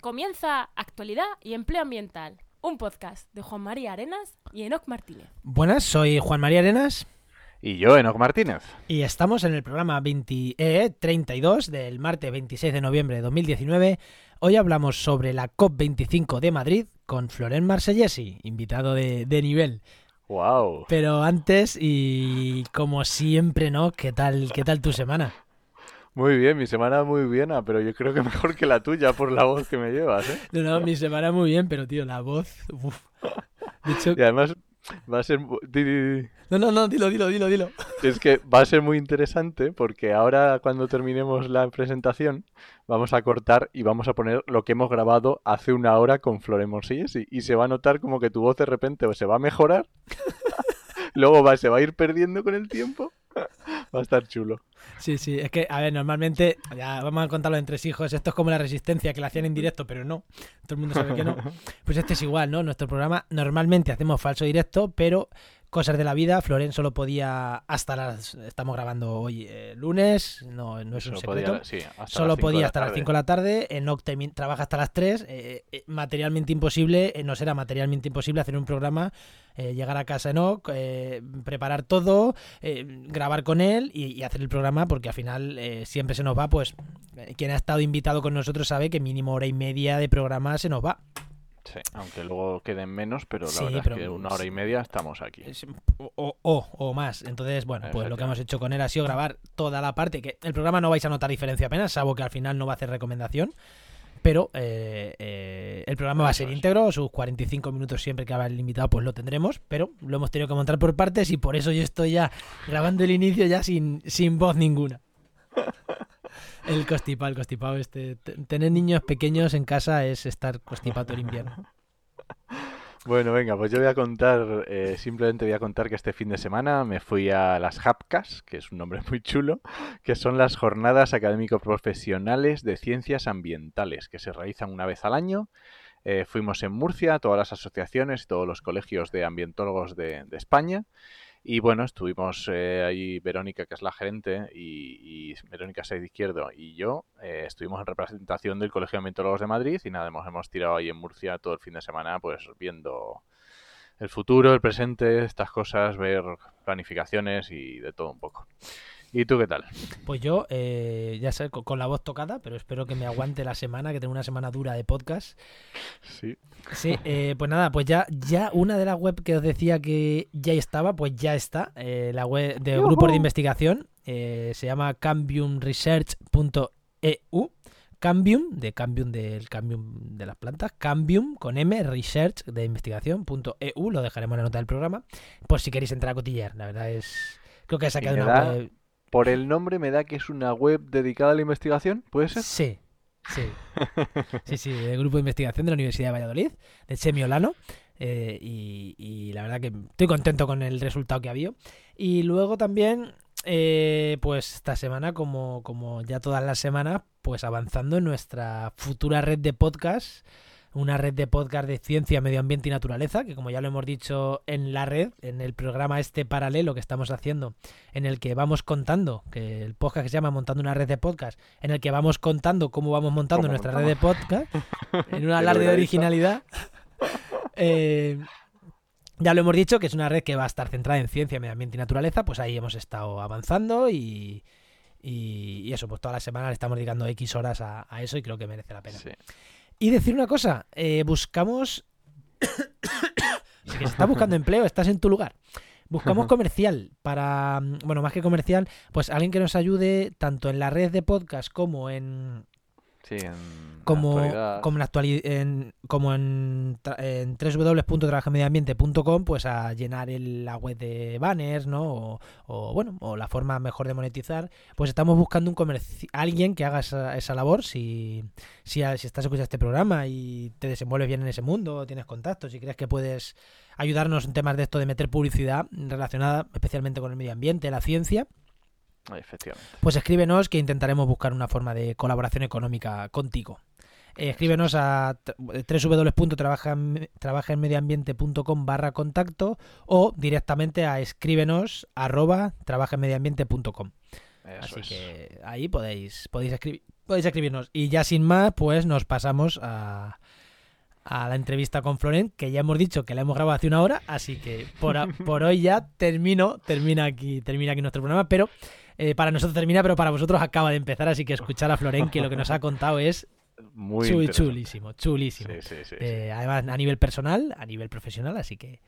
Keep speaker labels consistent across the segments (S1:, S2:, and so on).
S1: Comienza Actualidad y Empleo Ambiental, un podcast de Juan María Arenas y Enoc Martínez.
S2: Buenas, soy Juan María Arenas.
S3: Y yo, Enoc Martínez.
S2: Y estamos en el programa 20, eh, 32 del martes 26 de noviembre de 2019. Hoy hablamos sobre la COP25 de Madrid con Florent Marsellesi, invitado de, de nivel.
S3: Wow.
S2: Pero antes, y como siempre, ¿no? ¿Qué tal, qué tal tu semana?
S3: Muy bien, mi semana muy bien, pero yo creo que mejor que la tuya por la voz que me llevas, ¿eh?
S2: No, no, mi semana muy bien, pero tío, la voz. uf. De hecho,
S3: Y además va a ser...
S2: no, no, no, dilo, dilo, dilo, dilo.
S3: Es que va a ser muy interesante porque ahora cuando terminemos la presentación vamos a cortar y vamos a poner lo que hemos grabado hace una hora con Flore Monsillesi y se va a notar como que tu voz de repente o se va a mejorar, luego va, se va a ir perdiendo con el tiempo. Va a estar chulo.
S2: Sí, sí, es que, a ver, normalmente, ya vamos a contarlo entre hijos, esto es como la resistencia que la hacían en directo, pero no, todo el mundo sabe que no. Pues este es igual, ¿no? Nuestro programa normalmente hacemos falso directo, pero cosas de la vida, Floren solo podía hasta las... Estamos grabando hoy eh, lunes, no, no es un
S3: Solo
S2: secreto.
S3: podía- sí, hasta
S2: Solo podía
S3: la
S2: hasta las
S3: tarde.
S2: 5 de la tarde, Enoch temi- trabaja hasta las 3, eh, eh, materialmente imposible, eh, no será materialmente imposible hacer un programa, eh, llegar a casa Enoch, eh, preparar todo, grabar con él y, y hacer el programa porque al final eh, siempre se nos va, pues quien ha estado invitado con nosotros sabe que mínimo hora y media de programa se nos va.
S3: Sí, aunque luego queden menos, pero la
S2: Sí,
S3: verdad
S2: pero-
S3: es que una hora y media estamos aquí.
S2: Es- O, o, o- más. Entonces, bueno, pues lo que hemos hecho con él ha sido grabar toda la parte, que el programa no vais a notar diferencia apenas, salvo que al final no va a hacer recomendación. Pero eh, eh, el programa va a ser
S3: es.
S2: íntegro, sus 45 minutos siempre que haga el invitado, pues lo tendremos, pero lo hemos tenido que montar por partes y por eso yo estoy ya grabando el inicio ya sin, sin voz ninguna. El constipado, el constipado, este. Tener niños pequeños en casa es estar constipado todo el invierno.
S3: Bueno, venga, pues yo voy a contar, eh, simplemente voy a contar que este fin de semana me fui a las HAPCAS, que es un nombre muy chulo, que son las Jornadas Académicos Profesionales de Ciencias Ambientales, que se realizan una vez al año. Eh, fuimos en Murcia, todas las asociaciones todos los colegios de ambientólogos de España. Y bueno, estuvimos eh, ahí Verónica, que es la gerente, y, y Verónica Said Izquierdo y yo, eh, estuvimos en representación del Colegio de Ambientólogos de Madrid y nada, hemos, hemos tirado ahí en Murcia todo el fin de semana, pues viendo el futuro, el presente, estas cosas, ver planificaciones y de todo un poco. ¿Y tú qué tal?
S2: Pues yo, eh, ya sé, con, con la voz tocada, pero espero que me aguante la semana, que tengo una semana dura de podcast.
S3: Sí.
S2: Sí, eh, pues nada, pues ya, ya una de las web que os decía que ya estaba, pues ya está. eh, la web de grupos de investigación se llama cambiumresearch.eu. Cambium, de Cambium del Cambium de las plantas, Cambium con M, research de investigación.eu, lo dejaremos en la nota del programa, por si queréis entrar a cotillar. La verdad es, creo que ha sacado una web.
S3: Por el nombre me da que es una web dedicada a la investigación, ¿puede ser?
S2: Sí, sí. Sí, sí, del grupo de investigación de la Universidad de Valladolid, de Chemi Olano. eh, y, la verdad que estoy contento con el resultado que ha habido. Y luego también, eh, pues esta semana, como, como ya todas las semanas, pues avanzando en nuestra futura red de podcast. Una red de podcast de ciencia, medio ambiente y naturaleza, que como ya lo hemos dicho en la red, en el programa este paralelo que estamos haciendo, en el que vamos contando, que el podcast que se llama Montando una red de podcast, en el que vamos contando cómo vamos montando
S3: ¿Cómo
S2: nuestra red de podcast, en un alarde de originalidad. Eh, ya lo hemos dicho, que es una red que va a estar centrada en ciencia, medio ambiente y naturaleza, pues ahí hemos estado avanzando y, y, y eso, pues todas las semanas le estamos dedicando X horas a, a eso y creo que merece la pena.
S3: Sí.
S2: Y decir una cosa, eh, buscamos... si que se está buscando empleo, estás en tu lugar. Buscamos comercial para, mm, bueno, más que comercial, pues alguien que nos ayude tanto en la red de podcast como en
S3: Sí, en
S2: como,
S3: actualidad.
S2: como en, actuali- en, como en, en www.trabajamediambiente.com pues a llenar el- la web de banners, ¿no? O, o, bueno, o la forma mejor de monetizar, pues estamos buscando un comerci- alguien que haga esa, esa labor si, si, si estás escuchando este programa y te desenvuelves bien en ese mundo, tienes contactos y crees que puedes ayudarnos en temas de esto de meter publicidad relacionada especialmente con el medio ambiente, la ciencia,
S3: Efectivamente.
S2: pues escríbenos que intentaremos buscar una forma de colaboración económica contigo. Eh, escríbenos a www.trabajaenmedioambiente.com barra contacto o directamente a escríbenos arroba trabajaenmedioambiente.com. Así
S3: es.
S2: que ahí podéis, podéis escribir. podéis escribirnos. Y ya sin más, pues nos pasamos a, a la entrevista con Florent, que ya hemos dicho que la hemos grabado hace una hora, así que por, por hoy ya termino, termina aquí, termina aquí nuestro programa, pero eh, para nosotros termina, pero para vosotros acaba de empezar, así que escuchar a Florent, que lo que nos ha contado es
S3: Muy
S2: chulísimo, chulísimo.
S3: Sí, sí, sí, sí.
S2: Eh, además, a nivel personal, a nivel profesional, así que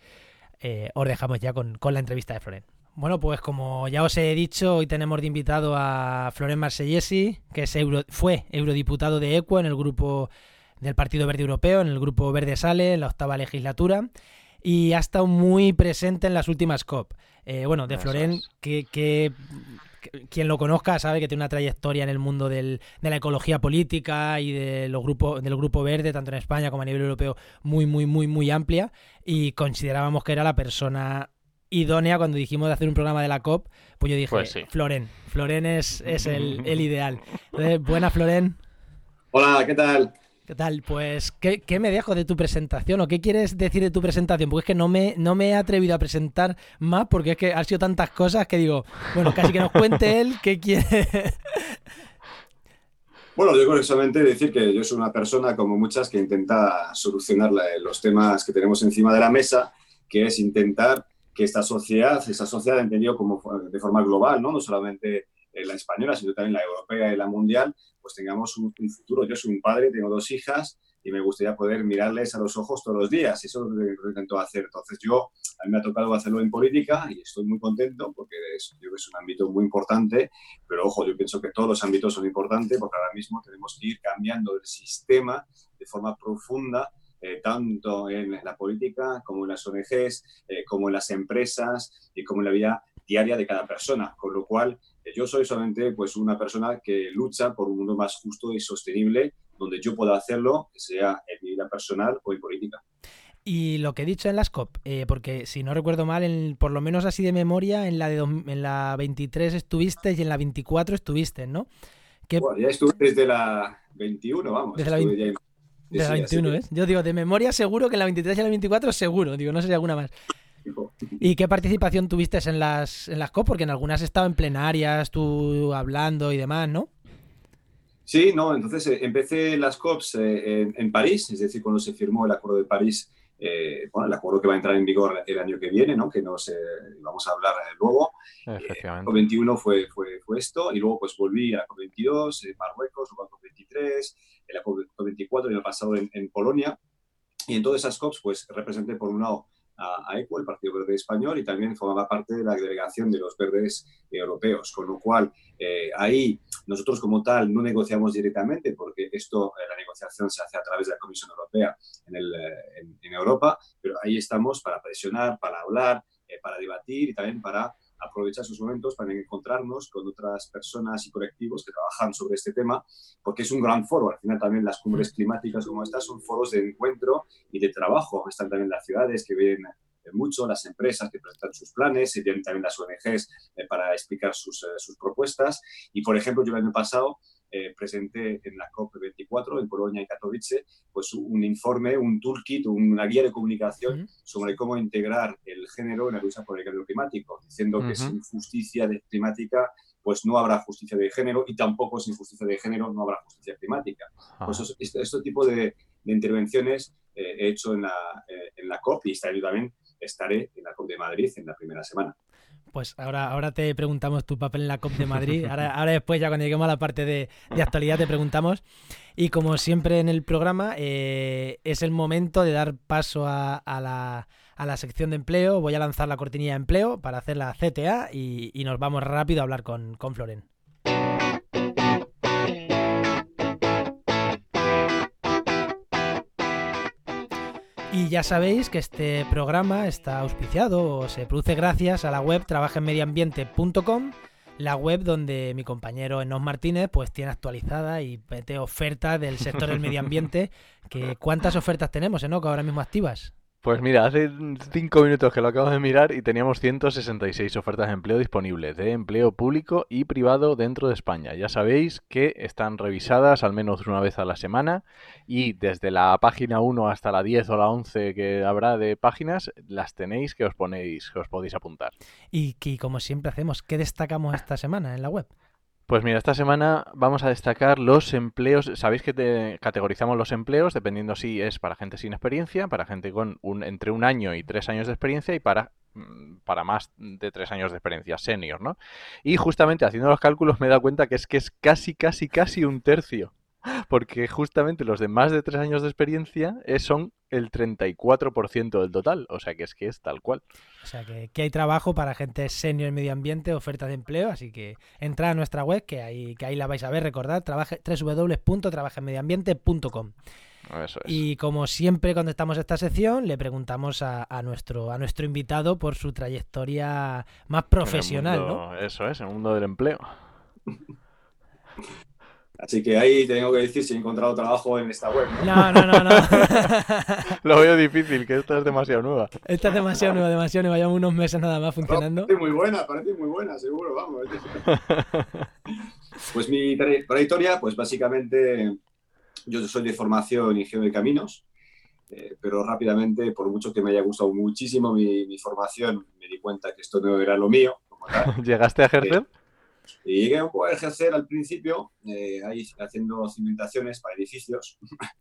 S2: eh, os dejamos ya con, con la entrevista de Florent. Bueno, pues como ya os he dicho, hoy tenemos de invitado a Florent Marsellesi, que es euro, fue eurodiputado de ECUO en el grupo del Partido Verde Europeo, en el grupo Verde Sale, en la octava legislatura, y ha estado muy presente en las últimas COP. Eh, bueno, de
S3: Eso
S2: Florent,
S3: es.
S2: Quien lo conozca sabe que tiene una trayectoria en el mundo del- de la ecología política y de los grupos, del grupo verde, tanto en España como a nivel europeo, muy, muy, muy, muy amplia, y considerábamos que era la persona idónea cuando dijimos de hacer un programa de la COP, pues yo dije,
S3: Pues sí.
S2: Floren, Floren es, es el, el ideal. Entonces, buena Floren.
S4: Hola, ¿qué tal?
S2: ¿Qué tal? Pues, ¿qué, qué me dejo de tu presentación o qué quieres decir de tu presentación? Porque es que no me, no me he atrevido a presentar más porque es que han sido tantas cosas que digo, bueno, casi que nos cuente él qué quiere.
S4: Bueno, yo solamente decir que yo soy una persona como muchas que intenta solucionar los temas que tenemos encima de la mesa, que es intentar que esta sociedad, esta sociedad entendido como de forma global, ¿no? no solamente eh, la española, sino también la europea y la mundial, pues tengamos un, un futuro. Yo soy un padre, tengo dos hijas y me gustaría poder mirarles a los ojos todos los días. Eso es lo que intento hacer. Entonces yo, a mí me ha tocado hacerlo en política y estoy muy contento porque es, yo es un ámbito muy importante pero ojo, yo pienso que todos los ámbitos son importantes porque ahora mismo tenemos que ir cambiando el sistema de forma profunda, eh, tanto en la política como en las ONGs, eh, como en las empresas y como en la vida diaria de cada persona. Con lo cual, yo soy solamente pues, una persona que lucha por un mundo más justo y sostenible, donde yo pueda hacerlo, sea en mi vida personal o en política.
S2: Y lo que he dicho en las COP, eh, porque si no recuerdo mal, en- por lo menos así de memoria, en la, de en la 23 estuviste y en la 24 estuviste, ¿no? Que
S4: Bueno, ya estuve desde la 21, vamos.
S2: Desde la
S4: estuve ya en-
S2: de la
S4: sí, así
S2: 21,
S4: que-
S2: ¿ves? Yo digo, de memoria seguro que en la 23 y la 24 seguro, digo, no sé si alguna más. ¿Y qué participación tuviste en las, en las COP? Porque en algunas estado en plenarias, tú hablando y demás, ¿no?
S4: Sí, no, entonces eh, empecé las COPs eh, en, en París, es decir, cuando se firmó el Acuerdo de París, eh, bueno, el acuerdo que va a entrar en vigor el año que viene, ¿no? que nos eh, vamos a hablar eh, luego.
S3: Efectivamente.
S4: COP21 fue, fue, fue esto, y luego pues volví a la COP22 en Marruecos, luego a COP23, en la COP24 y el pasado en, en Polonia. Y en todas esas COPs pues representé por un lado a, a ECO, el Partido Verde Español, y también formaba parte de la delegación de los verdes europeos, con lo cual eh, ahí nosotros como tal no negociamos directamente porque esto, eh, la negociación se hace a través de la Comisión Europea en, el, eh, en, en Europa, pero ahí estamos para presionar, para hablar, eh, para debatir y también para aprovechar esos momentos para encontrarnos con otras personas y colectivos que trabajan sobre este tema, porque es un gran foro. Al final también las cumbres climáticas como estas son foros de encuentro y de trabajo. Están también las ciudades que ven mucho, las empresas que presentan sus planes, y vienen también las ONGs eh, para explicar sus, eh, sus, propuestas. Y, por ejemplo, yo el año pasado eh, presenté en la COP24 en Polonia y Katowice pues, un informe, un toolkit, una guía de comunicación uh -huh. sobre cómo integrar el género en la lucha por el cambio climático, diciendo uh -huh. que sin justicia climática pues no habrá justicia de género y tampoco sin justicia de género no habrá justicia climática. Uh -huh. Pues este, este, tipo de, de intervenciones eh, he hecho en la, eh, en la COP y año también estaré en la COP de Madrid en la primera semana.
S2: Pues ahora, ahora te preguntamos tu papel en la COP de Madrid. Ahora, ahora después, ya cuando lleguemos a la parte de, de actualidad, te preguntamos. Y como siempre en el programa, eh, es el momento de dar paso a, a, la, a, la, sección de empleo. Voy a lanzar la cortinilla de empleo para hacer la CTA y, y nos vamos rápido a hablar con, con Floren. Y ya sabéis que este programa está auspiciado o se produce gracias a la web trabajenmedioambiente.com, la web donde mi compañero Enos Martínez pues tiene actualizada y mete ofertas del sector del medio ambiente. Que, ¿Cuántas ofertas tenemos, Enoch, ahora mismo activas?
S3: Pues mira, hace cinco minutos que lo acabo de mirar y teníamos 166 ofertas de empleo disponibles, de empleo público y privado dentro de España. Ya sabéis que están revisadas al menos una vez a la semana y desde la página 1 hasta la 10 o la 11 que habrá de páginas, las tenéis que os ponéis, que os podéis apuntar.
S2: Y, y como siempre hacemos, ¿qué destacamos esta semana en la web?
S3: Pues mira, esta semana vamos a destacar los empleos. Sabéis que te categorizamos los empleos dependiendo si es para gente sin experiencia, para gente con un, entre un año y tres años de experiencia y para, mm, para más de tres años de experiencia, senior, ¿no? Y justamente haciendo los cálculos me he dado cuenta que es que es casi, casi, casi un tercio porque justamente los de más de tres años de experiencia eh, son el 34% del total, o sea que es que es tal cual.
S2: O sea que, hay trabajo para gente senior en medio ambiente, ofertas de empleo, así que entra a nuestra web, que ahí, que ahí la vais a ver, recordad, www.trabajemediambiente.com.
S3: Eso es.
S2: Y como siempre cuando estamos en esta sección, le preguntamos a, nuestro, a nuestro invitado por su trayectoria más profesional, ¿no?
S3: Eso es, en el mundo del empleo.
S4: Así que ahí tengo que decir si he encontrado trabajo en esta web.
S2: No, no, no, no.
S3: Lo veo difícil, que esta es demasiado nueva.
S2: Esta es demasiado nueva, demasiado nueva. Llevamos unos meses nada más funcionando.
S4: parece muy buena, parece muy buena, seguro, vamos. Pues mi trayectoria, pues básicamente yo soy de formación ingeniero de caminos, eh, pero rápidamente, por mucho que me haya gustado muchísimo mi, formación, me di cuenta que esto no era lo mío.
S3: ¿Llegaste a ejercer?
S4: Y llegué a ejercer al principio, eh, ahí haciendo cimentaciones para edificios,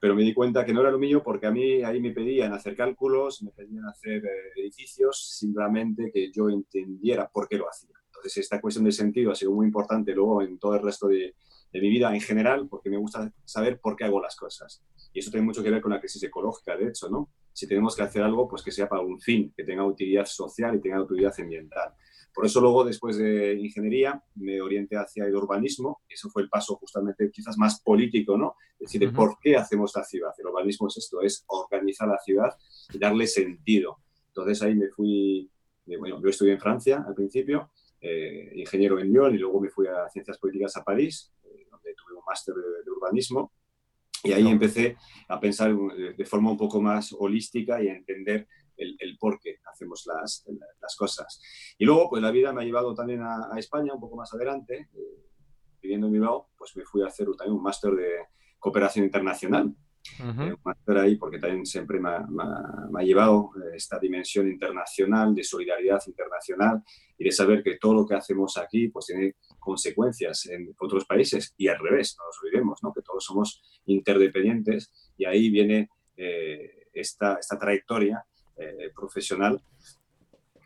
S4: pero me di cuenta que no era lo mío porque a mí ahí me pedían hacer cálculos, me pedían hacer eh, edificios, simplemente que yo entendiera por qué lo hacía. Entonces, esta cuestión de sentido ha sido muy importante luego en todo el resto de, de mi vida en general, porque me gusta saber por qué hago las cosas. Y eso tiene mucho que ver con la crisis ecológica, de hecho, ¿no? Si tenemos que hacer algo, pues que sea para un fin, que tenga utilidad social y tenga utilidad ambiental. Por eso luego, después de ingeniería, me orienté hacia el urbanismo. Eso fue el paso justamente quizás más político, ¿no? Es decir, ¿por qué hacemos la ciudad? El urbanismo es esto, es organizar la ciudad y darle sentido. Entonces ahí me fui, bueno, yo estudié en Francia al principio, eh, ingeniero en Lyon y luego me fui a Ciencias Políticas a París, eh, donde tuve un máster de, urbanismo. Y ahí empecé a pensar de forma un poco más holística y a entender el, por qué hacemos las, las, cosas. Y luego, pues la vida me ha llevado también a, España, un poco más adelante, eh, viviendo en Bilbao, pues me fui a hacer también un máster de cooperación internacional. Eh, un máster ahí porque también siempre me ha, me ha, llevado eh, esta dimensión internacional, de solidaridad internacional y de saber que todo lo que hacemos aquí pues tiene consecuencias en otros países y al revés, no nos olvidemos, ¿no? que todos somos interdependientes y ahí viene esta, esta trayectoria eh, profesional.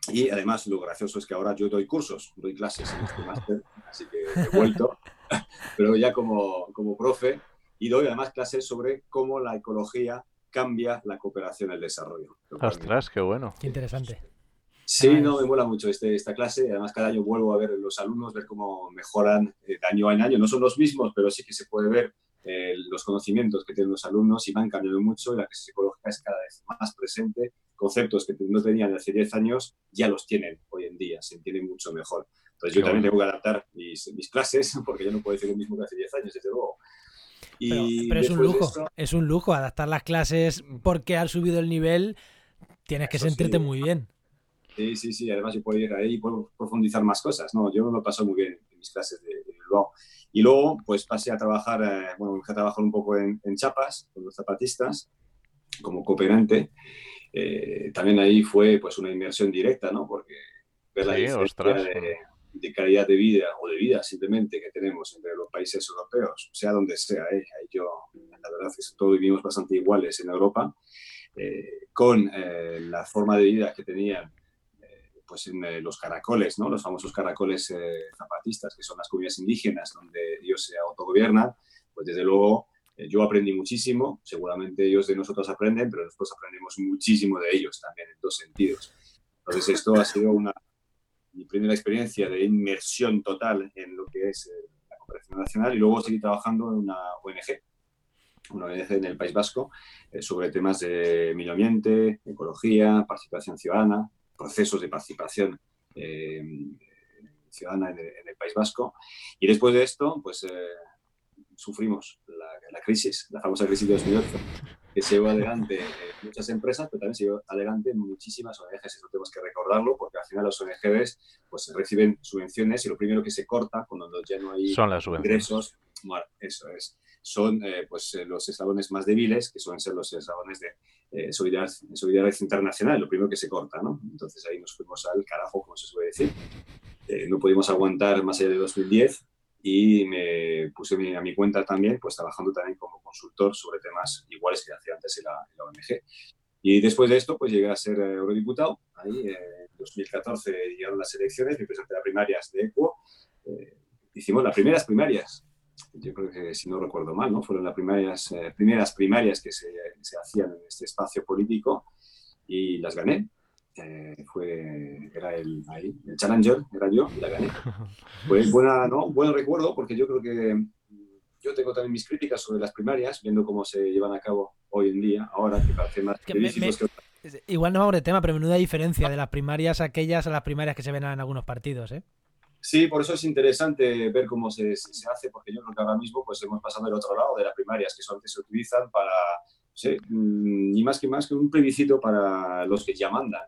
S4: Y además lo gracioso es que ahora yo doy cursos, doy clases en este máster, así que he vuelto, pero ya como, como profe, y doy además clases sobre cómo la ecología cambia la cooperación y el desarrollo.
S3: Ostras, qué bueno.
S2: Qué interesante.
S4: Sí, no, me mola mucho este, esta clase. Además, cada año vuelvo a ver los alumnos, ver cómo mejoran de año en año. No son los mismos, pero sí que se puede ver eh, los conocimientos que tienen los alumnos y van cambiando mucho y la crisis ecológica es cada vez más presente conceptos que no tenían hace 10 años, ya los tienen hoy en día, se entienden mucho mejor. Entonces yo también tengo que adaptar mis, mis, clases, porque yo no puedo decir lo mismo que hace 10 años, desde luego.
S2: Y pero, es un lujo, es un lujo adaptar las clases porque has subido el nivel, tienes que sentirte muy bien.
S4: Sí, sí, sí, además yo puedo ir ahí y puedo profundizar más cosas, ¿no? Yo me lo paso muy bien en mis clases de Bilbao. Y luego, pues pasé a trabajar, eh, bueno, a trabajar un poco en, en Chapas, con los zapatistas, como cooperante. Eh, también ahí fue pues una inmersión directa, ¿no? Porque ver la diferencia de, calidad de vida o de vida simplemente que tenemos entre los países europeos, sea donde sea, ¿eh? yo, la verdad es que todos vivimos bastante iguales en Europa, eh, con la forma de vida que tenían pues en los caracoles, ¿no? los famosos caracoles zapatistas, que son las comunidades indígenas donde ellos se autogobiernan, pues desde luego eh, yo aprendí muchísimo, seguramente ellos de nosotros aprenden, pero nosotros aprendemos muchísimo de ellos también en dos sentidos. Entonces esto ha sido una, mi primera experiencia de inmersión total en lo que es eh, la cooperación nacional y luego seguí trabajando en una ONG, una ONG en el País Vasco, eh, sobre temas de medio ambiente, ecología, participación ciudadana, procesos de participación ciudadana en el, País Vasco. Y después de esto, pues sufrimos la, crisis, la famosa crisis de 2008, que se llevó adelante muchas empresas, pero también se llevó adelante muchísimas ONGs. Eso tenemos que recordarlo, porque al final los ONGs pues, reciben subvenciones y lo primero que se corta cuando ya no hay
S3: son las
S4: ingresos, bueno, eso es, son eh, pues, eh, los eslabones más débiles, que suelen ser los eslabones de eh, solidaridad, internacional, lo primero que se corta, ¿no? Entonces ahí nos fuimos al carajo, como se suele decir. no pudimos aguantar más allá de 2010 y me puse a mi cuenta también, pues trabajando también como consultor sobre temas iguales que hacía antes en la, ONG. Y después de esto, pues llegué a ser eh, eurodiputado. Ahí en 2014 llegaron las elecciones, me presenté a primarias de ECUO. Eh, hicimos las primeras primarias. Yo creo que, si no recuerdo mal, ¿no? fueron las primeras, eh, primeras primarias que se, se hacían en este espacio político y las gané. Eh, fue, era el, el Challenger, era yo, y la gané. Fue buena, ¿no? buen recuerdo porque yo creo que yo tengo también mis críticas sobre las primarias, viendo cómo se llevan a cabo hoy en día, ahora que parece más que
S2: Igual no vamos de tema, pero menuda diferencia de las primarias aquellas a las primarias que se ven en algunos partidos, ¿eh?
S4: Sí, por eso es interesante ver cómo se, se, hace, porque yo creo que ahora mismo pues hemos pasado del otro lado de las primarias, que solamente se utilizan para, mm, ni más que más que un plebiscito para los que ya mandan.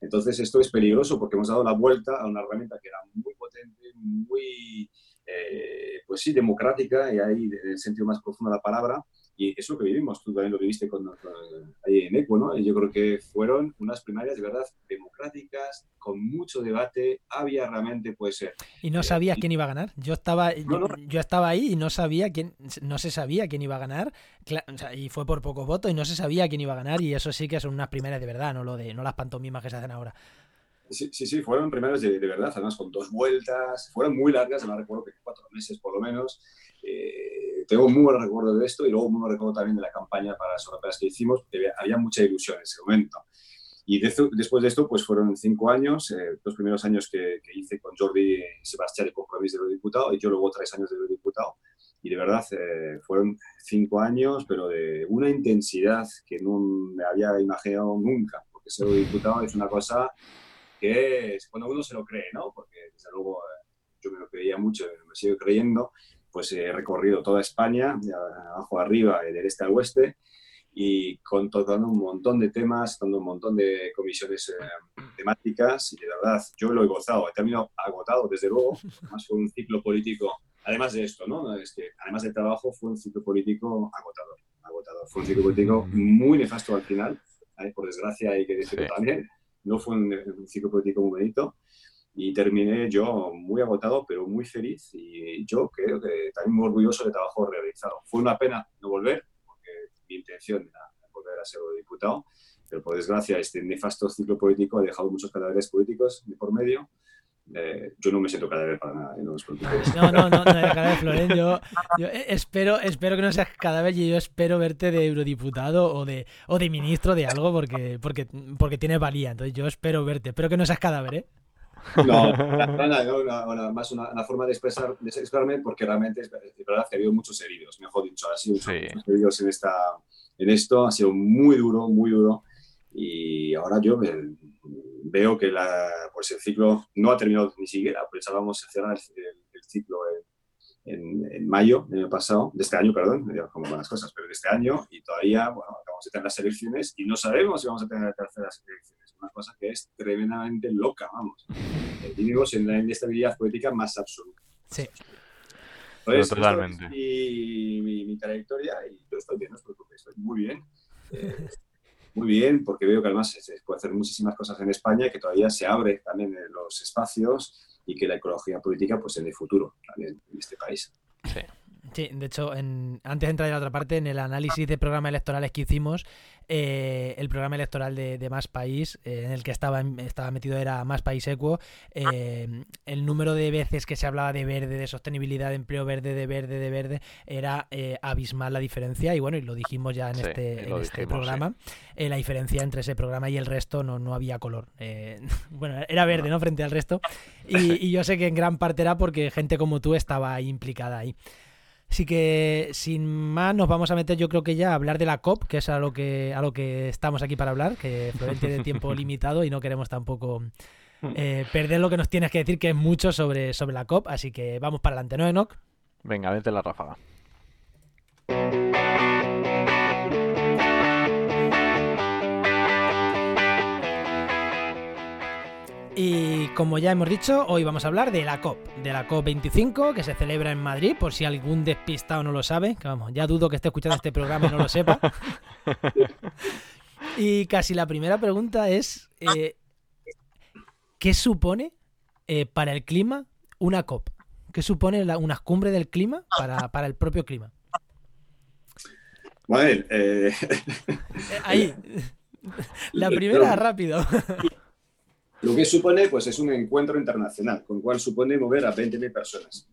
S4: Entonces esto es peligroso porque hemos dado la vuelta a una herramienta que era muy potente, muy, eh, pues sí, democrática y ahí en el sentido más profundo de la palabra, y eso que vivimos, tú también lo viviste con, ahí en ECO, ¿no? Yo creo que fueron unas primarias de verdad democráticas, con mucho debate, había realmente, puede ser.
S2: Y no sabías quién iba a ganar. Yo estaba, Yo, estaba ahí y no sabía quién, no se sabía quién iba a ganar, y fue por pocos votos y no se sabía quién iba a ganar, y eso sí que son unas primarias de verdad, no lo de, no las pantomimas que se hacen ahora.
S4: Sí, sí, sí, fueron primeras de, de, verdad, además con dos vueltas, fueron muy largas, no recuerdo que cuatro meses por lo menos. Eh, tengo muy buen recuerdo de esto y luego muy buen recuerdo también de la campaña para las europeas que hicimos, había mucha ilusión en ese momento. Y después de esto, pues fueron cinco años, eh, los primeros años que, hice con Jordi Sebastián el compromiso de eurodiputado y yo luego tres años de eurodiputado. Y de verdad eh, fueron cinco años, pero de una intensidad que no me había imaginado nunca, porque ser eurodiputado es una cosa que es cuando uno se lo cree, ¿no? Porque desde luego yo me lo creía mucho, me sigo creyendo, pues he recorrido toda España, de abajo arriba, del este al oeste, y con, un montón de temas, tocando un montón de comisiones eh, temáticas, y de verdad, yo lo he gozado, he terminado agotado, desde luego, además fue un ciclo político, además de esto, ¿no? Es que además del trabajo fue un ciclo político agotador, agotador, fue un ciclo político muy nefasto al final, por desgracia hay que decirlo también, no fue un, un ciclo político muy bonito, y terminé yo muy agotado, pero muy feliz y yo creo que también muy orgulloso del trabajo realizado. Fue una pena no volver, porque mi intención era volver a ser diputado, pero por desgracia este nefasto ciclo político ha dejado muchos cadáveres políticos de por medio. Eh, yo no me siento cadáver para nada, no
S2: No, no, no, no era cadáver. Yo, yo, espero, espero que no seas cadáver y yo espero verte de eurodiputado o de, o de ministro de algo porque, porque, porque tienes valía. Entonces yo espero verte. Espero que no seas cadáver, ¿eh?
S4: No, una, más una, forma de, expresar, de expresarme porque realmente es, verdad que ha habido muchos heridos, mejor dicho, ha sido muchos heridos en, esta, en esto, ha sido muy duro, muy duro. Y ahora yo veo que la, pues el ciclo no ha terminado ni siquiera, pensábamos cerrar el, el ciclo en, en, mayo del año pasado, de este año, perdón, como buenas cosas, pero de este año y todavía, bueno, acabamos de tener las elecciones y no sabemos si vamos a tener terceras elecciones, una cosa que es tremendamente loca, vamos. Vivimos en la inestabilidad política más absoluta.
S2: Sí.
S3: Totalmente.
S4: Y mi, mi, trayectoria, y yo estoy bien, no os preocupéis, estoy muy bien. Eh, muy bien, porque veo que además se puede hacer muchísimas cosas en España y que todavía se abre también los espacios y que la ecología política pues en el futuro también en este país.
S2: Sí. Sí, de hecho, en, antes de entrar en la otra parte, en el análisis de programas electorales que hicimos, eh, el programa electoral de, Más País, eh, en el que estaba, estaba metido era Más País Equo, eh, el número de veces que se hablaba de verde, de sostenibilidad, de empleo verde, de verde, de verde, era abismal la diferencia. Y bueno, y lo dijimos ya en este, en este programa, la diferencia entre ese programa y el resto no, no había color. bueno, era verde, ¿no? Frente al resto. Y, y yo sé que en gran parte era porque gente como tú estaba implicada ahí. Así que sin más nos vamos a meter yo creo que ya a hablar de la COP, que es a lo que, a lo que estamos aquí para hablar, que Florent tiene tiempo limitado y no queremos tampoco eh, perder lo que nos tienes que decir, que es mucho sobre, sobre la COP. Así que vamos para adelante, ¿no, Enoch?
S3: Venga, vete la ráfaga.
S2: Y como ya hemos dicho, hoy vamos a hablar de la COP, de la COP25 que se celebra en Madrid, por si algún despistado no lo sabe, que vamos, ya dudo que esté escuchando este programa y no lo sepa. y casi la primera pregunta es, eh, ¿qué supone eh, para el clima una COP? ¿Qué supone la, una cumbre del clima para, para el propio clima?
S4: Bueno, eh...
S2: ahí. La primera, rápido.
S4: Lo que supone, pues es un encuentro internacional, con lo cual supone mover a 20.000 personas.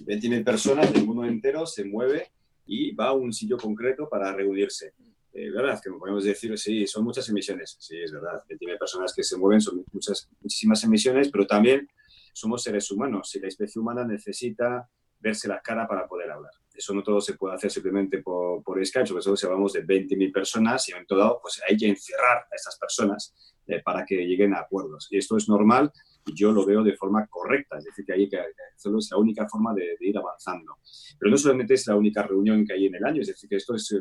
S4: 20.000 personas del mundo entero se mueve y va a un sitio concreto para reunirse. Eh, ¿Verdad? Que podemos decir, sí, son muchas emisiones. Sí, es verdad. 20.000 personas que se mueven son muchas, muchísimas emisiones, pero también somos seres humanos y la especie humana necesita verse la cara para poder hablar. Eso no todo se puede hacer simplemente por, por Skype, sobre todo si hablamos de 20.000 personas y en todo pues hay que encerrar a estas personas eh, para que lleguen a acuerdos. Y esto es normal y yo lo veo de forma correcta, es decir, que hay que hacerlo, es la única forma de, ir avanzando. Pero no solamente es la única reunión que hay en el año, es decir, que esto es,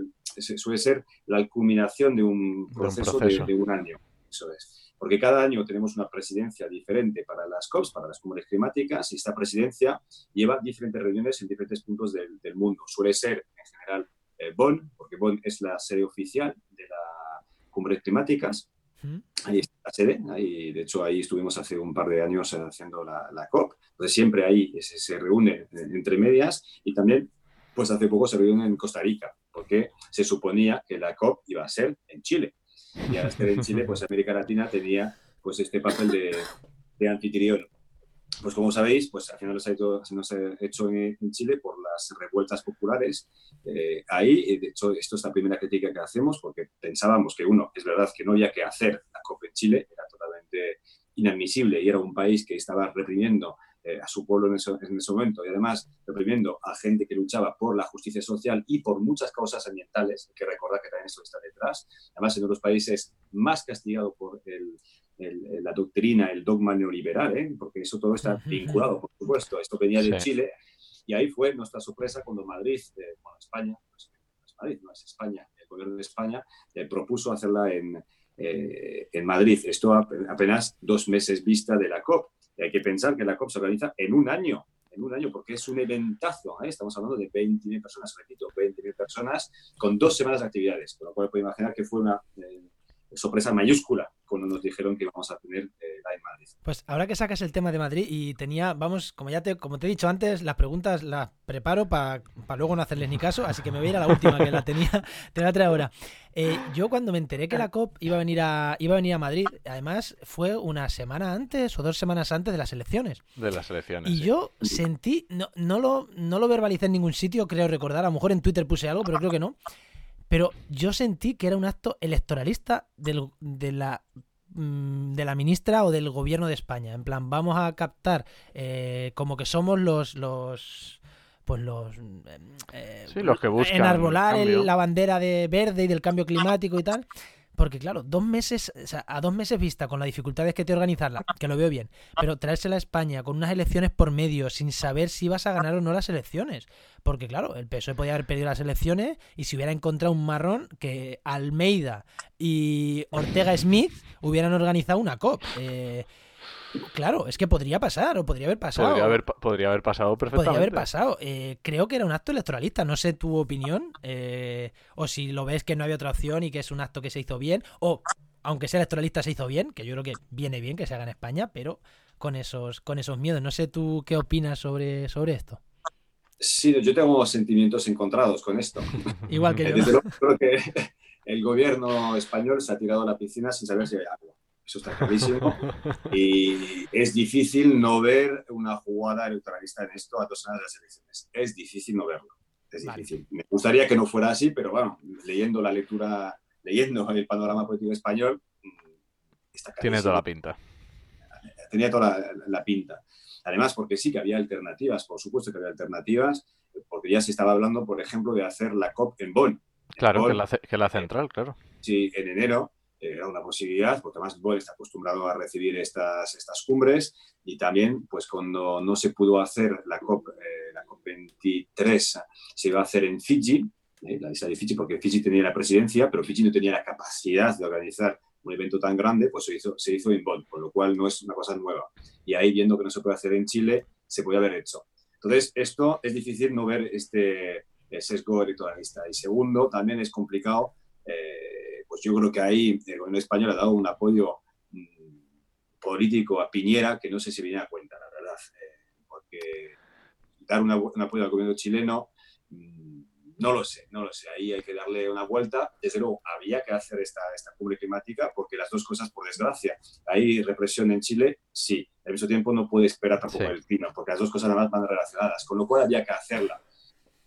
S4: suele ser la culminación de un proceso, de un, proceso. de, de un año. Eso es porque cada año tenemos una presidencia diferente para las COPs, para las cumbres climáticas, y esta presidencia lleva diferentes reuniones en diferentes puntos del, del mundo. Suele ser, en general, eh, Bonn, porque Bonn es la sede oficial de las cumbres climáticas. Ahí está la sede, ahí, de hecho ahí estuvimos hace un par de años haciendo la, la COP, entonces siempre ahí se, se reúne entre medias y también pues hace poco se reúne en Costa Rica, porque se suponía que la COP iba a ser en Chile. Y al estar en Chile, pues América Latina tenía pues este papel de, de anfitrión. Pues como sabéis, pues al final se, nos ha hecho en, en, Chile por las revueltas populares. Eh, ahí, de hecho, esto es la primera crítica que hacemos porque pensábamos que, uno, es verdad que no había que hacer la COP en Chile, era totalmente inadmisible y era un país que estaba reprimiendo eh, a su pueblo en ese, en ese, momento y además reprimiendo a gente que luchaba por la justicia social y por muchas causas ambientales, hay que recordar que también eso está detrás, además en otros países más castigado por el, el, la doctrina, el dogma neoliberal, ¿eh? porque eso todo está vinculado, por supuesto, esto venía de sí. Chile y ahí fue nuestra sorpresa cuando Madrid, eh, bueno, España, no es, Madrid, no es España, el gobierno de España eh, propuso hacerla en, eh, en Madrid. Esto apenas dos meses vista de la COP. Y hay que pensar que la COP se organiza en un año, en un año, porque es un eventazo. ¿eh? Estamos hablando de 20.000 personas, repito, 20.000 personas con dos semanas de actividades, con lo cual puede imaginar que fue una eh, sorpresa mayúscula cuando nos dijeron que íbamos a tener eh, la en Madrid.
S2: Pues ahora que sacas el tema de Madrid y tenía, vamos, como ya te, como te he dicho antes, las preguntas las preparo para pa luego no hacerles ni caso, así que me voy a ir a la última que la tenía, te la traigo ahora. Eh, yo cuando me enteré que la COP iba a venir a iba a venir a Madrid, además fue una semana antes o dos semanas antes de las elecciones.
S3: De las elecciones.
S2: Y
S3: sí.
S2: yo sentí, no, no lo, no lo verbalicé en ningún sitio, creo recordar, a lo mejor en Twitter puse algo, pero creo que no. Pero yo sentí que era un acto electoralista del, de la de la ministra o del gobierno de España. En plan, vamos a captar eh, como que somos los los pues los
S3: eh, sí, los que buscan
S2: enarbolar el, la bandera de verde y del cambio climático y tal. Porque claro, dos meses, o sea, a dos meses vista, con las dificultades que te organizarla, que lo veo bien, pero traérsela a España con unas elecciones por medio, sin saber si vas a ganar o no las elecciones. Porque claro, el PSOE podía haber perdido las elecciones y si hubiera encontrado un marrón que Almeida y Ortega Smith hubieran organizado una COP. Eh, Claro, es que podría pasar, o podría haber pasado.
S3: Podría haber, podría haber pasado perfectamente.
S2: Podría haber pasado. Eh, creo que era un acto electoralista, no sé tu opinión, eh, o si lo ves que no había otra opción y que es un acto que se hizo bien, o aunque sea electoralista se hizo bien, que yo creo que viene bien que se haga en España, pero con esos, con esos miedos. No sé tú qué opinas sobre, sobre esto.
S4: Sí, yo tengo sentimientos encontrados con esto.
S2: Igual que yo.
S4: Desde luego, creo que el gobierno español se ha tirado a la piscina sin saber si hay agua. Eso está clarísimo. Y es difícil no ver una jugada electoralista en esto a dos semanas de las elecciones. Es difícil no verlo. Es difícil. Vale. Me gustaría que no fuera así, pero bueno, leyendo la lectura, leyendo el panorama político español,
S3: está Tiene toda la pinta.
S4: Tenía toda la, la pinta. Además, porque sí que había alternativas, por supuesto que había alternativas, porque ya se estaba hablando, por ejemplo, de hacer la COP en Bonn.
S3: Claro,
S4: Bonn,
S3: que, la, que la central, claro.
S4: Sí, en enero era una posibilidad, porque además Bonn está acostumbrado a recibir estas, estas cumbres y también, pues cuando no se pudo hacer la COP, eh, la COP 23, se iba a hacer en Fiji, eh, la isla de Fiji, porque Fiji tenía la presidencia, pero Fiji no tenía la capacidad de organizar un evento tan grande, pues se hizo, se hizo en Bonn, con lo cual no es una cosa nueva. Y ahí, viendo que no se puede hacer en Chile, se puede haber hecho. Entonces, esto es difícil no ver este sesgo electoralista. Y segundo, también es complicado eh, pues yo creo que ahí el gobierno español ha dado un apoyo mmm, político a Piñera que no sé si viene a cuenta, la verdad, eh, porque dar una, un apoyo al gobierno chileno, mm, no lo sé, no lo sé. Ahí hay que darle una vuelta. Desde luego, había que hacer esta, esta cumbre climática porque las dos cosas, por desgracia, hay represión en Chile, sí. Al mismo tiempo no puede esperar tampoco el clima, porque las dos cosas además van relacionadas, con lo cual había que hacerla.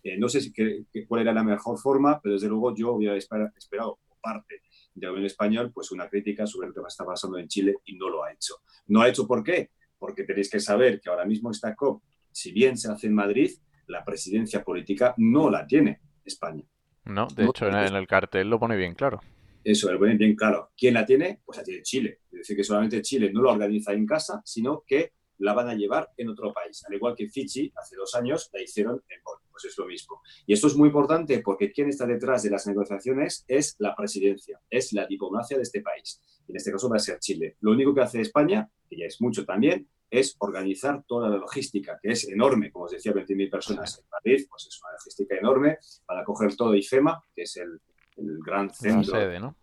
S4: Eh, no sé si que, cuál era la mejor forma, pero desde luego yo hubiera esperado parte del gobierno español pues una crítica sobre lo que está pasando en Chile y no lo ha hecho. ¿No ha hecho por qué? Porque tenéis que saber que ahora mismo esta COP, si bien se hace en Madrid, la presidencia política no la tiene España.
S3: No, de hecho en el cartel lo pone bien claro.
S4: Eso, lo pone bien claro. ¿Quién la tiene? Pues la tiene Chile. Es decir, que solamente Chile no lo organiza en casa, sino que la van a llevar en otro país. Al igual que Fiji, hace dos años, la hicieron en Bonn. Pues es lo mismo. Y esto es muy importante porque quien está detrás de las negociaciones es la presidencia, es la diplomacia de este país. En este caso va a ser Chile. Lo único que hace España, que ya es mucho también, es organizar toda la logística, que es enorme, como os decía, 20.000 personas en Madrid, pues es una logística enorme para coger todo IFEMA, que es el, gran centro.
S3: La sede, ¿no?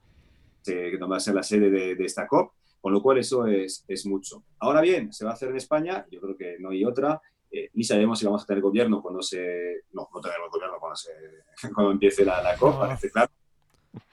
S4: Que va a ser la sede de, esta COP, con lo cual eso es, es, mucho. Ahora bien, se va a hacer en España, yo creo que no hay otra, eh, ni sabemos si vamos a tener gobierno cuando se... No, no tenemos gobierno cuando, se, cuando empiece la, la COP, parece claro.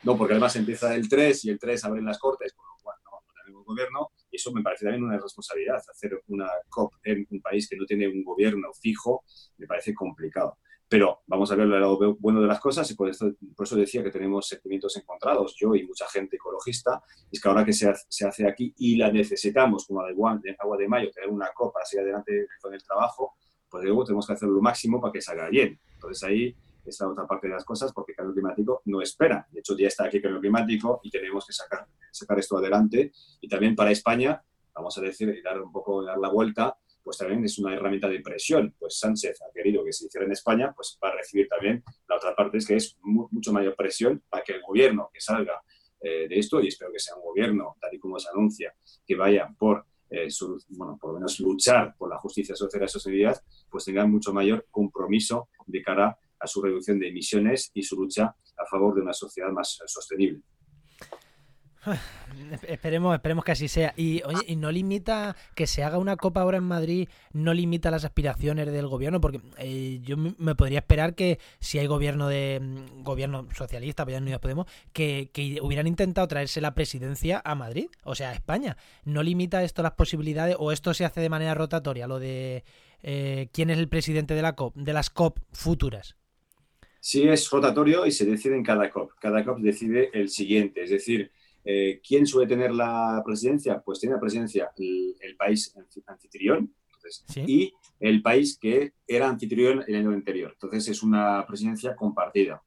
S4: No, porque además empieza el 3 y el 3 abren las cortes, con lo cual no, tenemos gobierno y eso me parece también una responsabilidad. Hacer una COP en un país que no tiene un gobierno fijo me parece complicado. Pero vamos a ver el lado bueno de las cosas y por eso, por eso decía que tenemos sentimientos encontrados, yo y mucha gente ecologista, es que ahora que se, se hace aquí y la necesitamos como agua de, agua de mayo, tener una COP para seguir adelante con el trabajo, pues luego tenemos que hacer lo máximo para que salga bien. Entonces ahí es la otra parte de las cosas porque el cambio climático no espera. De hecho, ya está aquí el cambio climático y tenemos que sacar, sacar esto adelante. Y también para España, vamos a decir, dar un poco, dar la vuelta, pues también es una herramienta de presión. Pues Sánchez ha querido que se hiciera en España, pues va a recibir también la otra parte, es que es mucho mayor presión para que el gobierno que salga eh, de esto, y espero que sea un gobierno, tal y como se anuncia, que vaya por eh, bueno, por lo menos luchar por la justicia social y sostenibilidad, pues tenga mucho mayor compromiso de cara a su reducción de emisiones y su lucha a favor de una sociedad más sostenible.
S2: Esperemos, esperemos que así sea. Y oye, ¿y no limita que se haga una copa ahora en Madrid? ¿No limita las aspiraciones del gobierno? Porque eh, yo me podría esperar que si hay gobierno de mm, gobierno socialista, Podemos, que, que, hubieran intentado traerse la presidencia a Madrid, o sea, a España. ¿No limita esto las posibilidades o esto se hace de manera rotatoria, lo de eh, quién es el presidente de la COP, de las COP futuras?
S4: Sí, es rotatorio y se decide en cada COP. Cada COP decide el siguiente. Es decir, eh, ¿quién suele tener la presidencia? Pues tiene la presidencia el, país anfitrión y el país que era anfitrión el año anterior. Entonces es una presidencia compartida.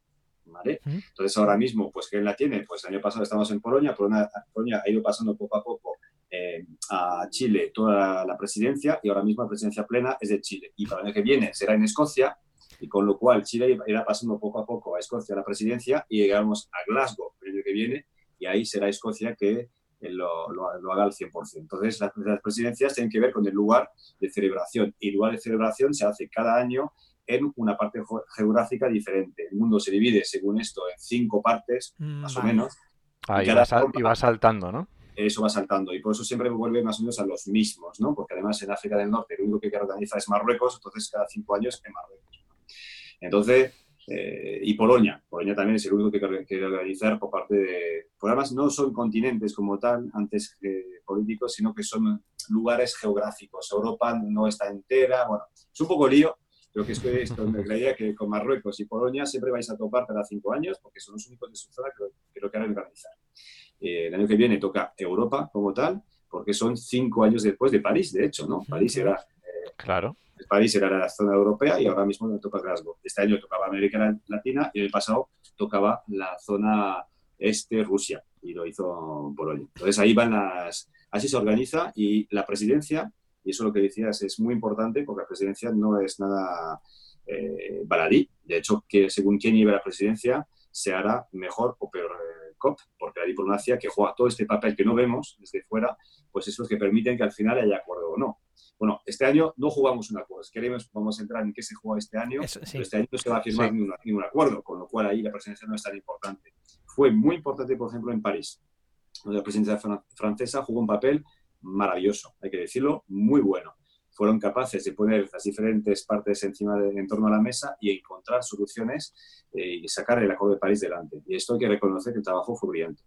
S4: ¿vale? Entonces ahora mismo, pues ¿quién la tiene? Pues el año pasado estamos en Polonia, Polonia, Polonia ha ido pasando poco a poco eh, a Chile toda la presidencia y ahora mismo la presidencia plena es de Chile. Y para el año que viene será en Escocia y con lo cual Chile irá pasando poco a poco a Escocia la presidencia y llegamos a Glasgow el año que viene y ahí será Escocia que lo, lo, haga al 100%. Entonces, las, presidencias tienen que ver con el lugar de celebración y el lugar de celebración se hace cada año en una parte geográfica diferente. El mundo se divide, según esto, en cinco partes, mm, más o menos.
S3: Ah, y, va saltando, ¿no?
S4: Eso va saltando y por eso siempre vuelve más o menos a los mismos, ¿no? Porque además en África del Norte lo único que organiza es Marruecos, entonces cada cinco años en Marruecos. Entonces, eh, y Polonia. Polonia también es el único que quiere organizar por parte de... Por además no son continentes como tal, antes que políticos, sino que son lugares geográficos. Europa no está entera. Bueno, es un poco lío. Creo que es que esto me creía que con Marruecos y Polonia siempre vais a topar cada cinco años porque son los únicos de su zona que, lo quieren organizar. Eh, el año que viene toca Europa como tal, porque son cinco años después de París, de hecho, ¿no? París era...
S3: Claro
S4: París era la zona europea y ahora mismo me toca Glasgow. Este año tocaba América Latina y el pasado tocaba la zona este, Rusia, y lo hizo Polonia. Entonces ahí van las... Así se organiza y la presidencia, y eso lo que decías es muy importante porque la presidencia no es nada eh, baladí. De hecho, que según quién lleve la presidencia, se hará mejor o peor eh, COP, porque la diplomacia que juega todo este papel que no vemos desde fuera, pues es lo que permiten que al final haya acuerdo o no. Bueno, este año no jugamos un acuerdo. Si queremos, vamos a entrar en qué se juega este año, pero este año no se va a firmar ningún, acuerdo, con lo cual ahí la presidencia no es tan importante. Fue muy importante, por ejemplo, en París, donde la presidencia francesa jugó un papel maravilloso, hay que decirlo, muy bueno. fueron capaces de poner las diferentes partes encima de, en torno a la mesa y encontrar soluciones eh, y sacar el Acuerdo de París delante. Y esto hay que reconocer que el trabajo fue brillante.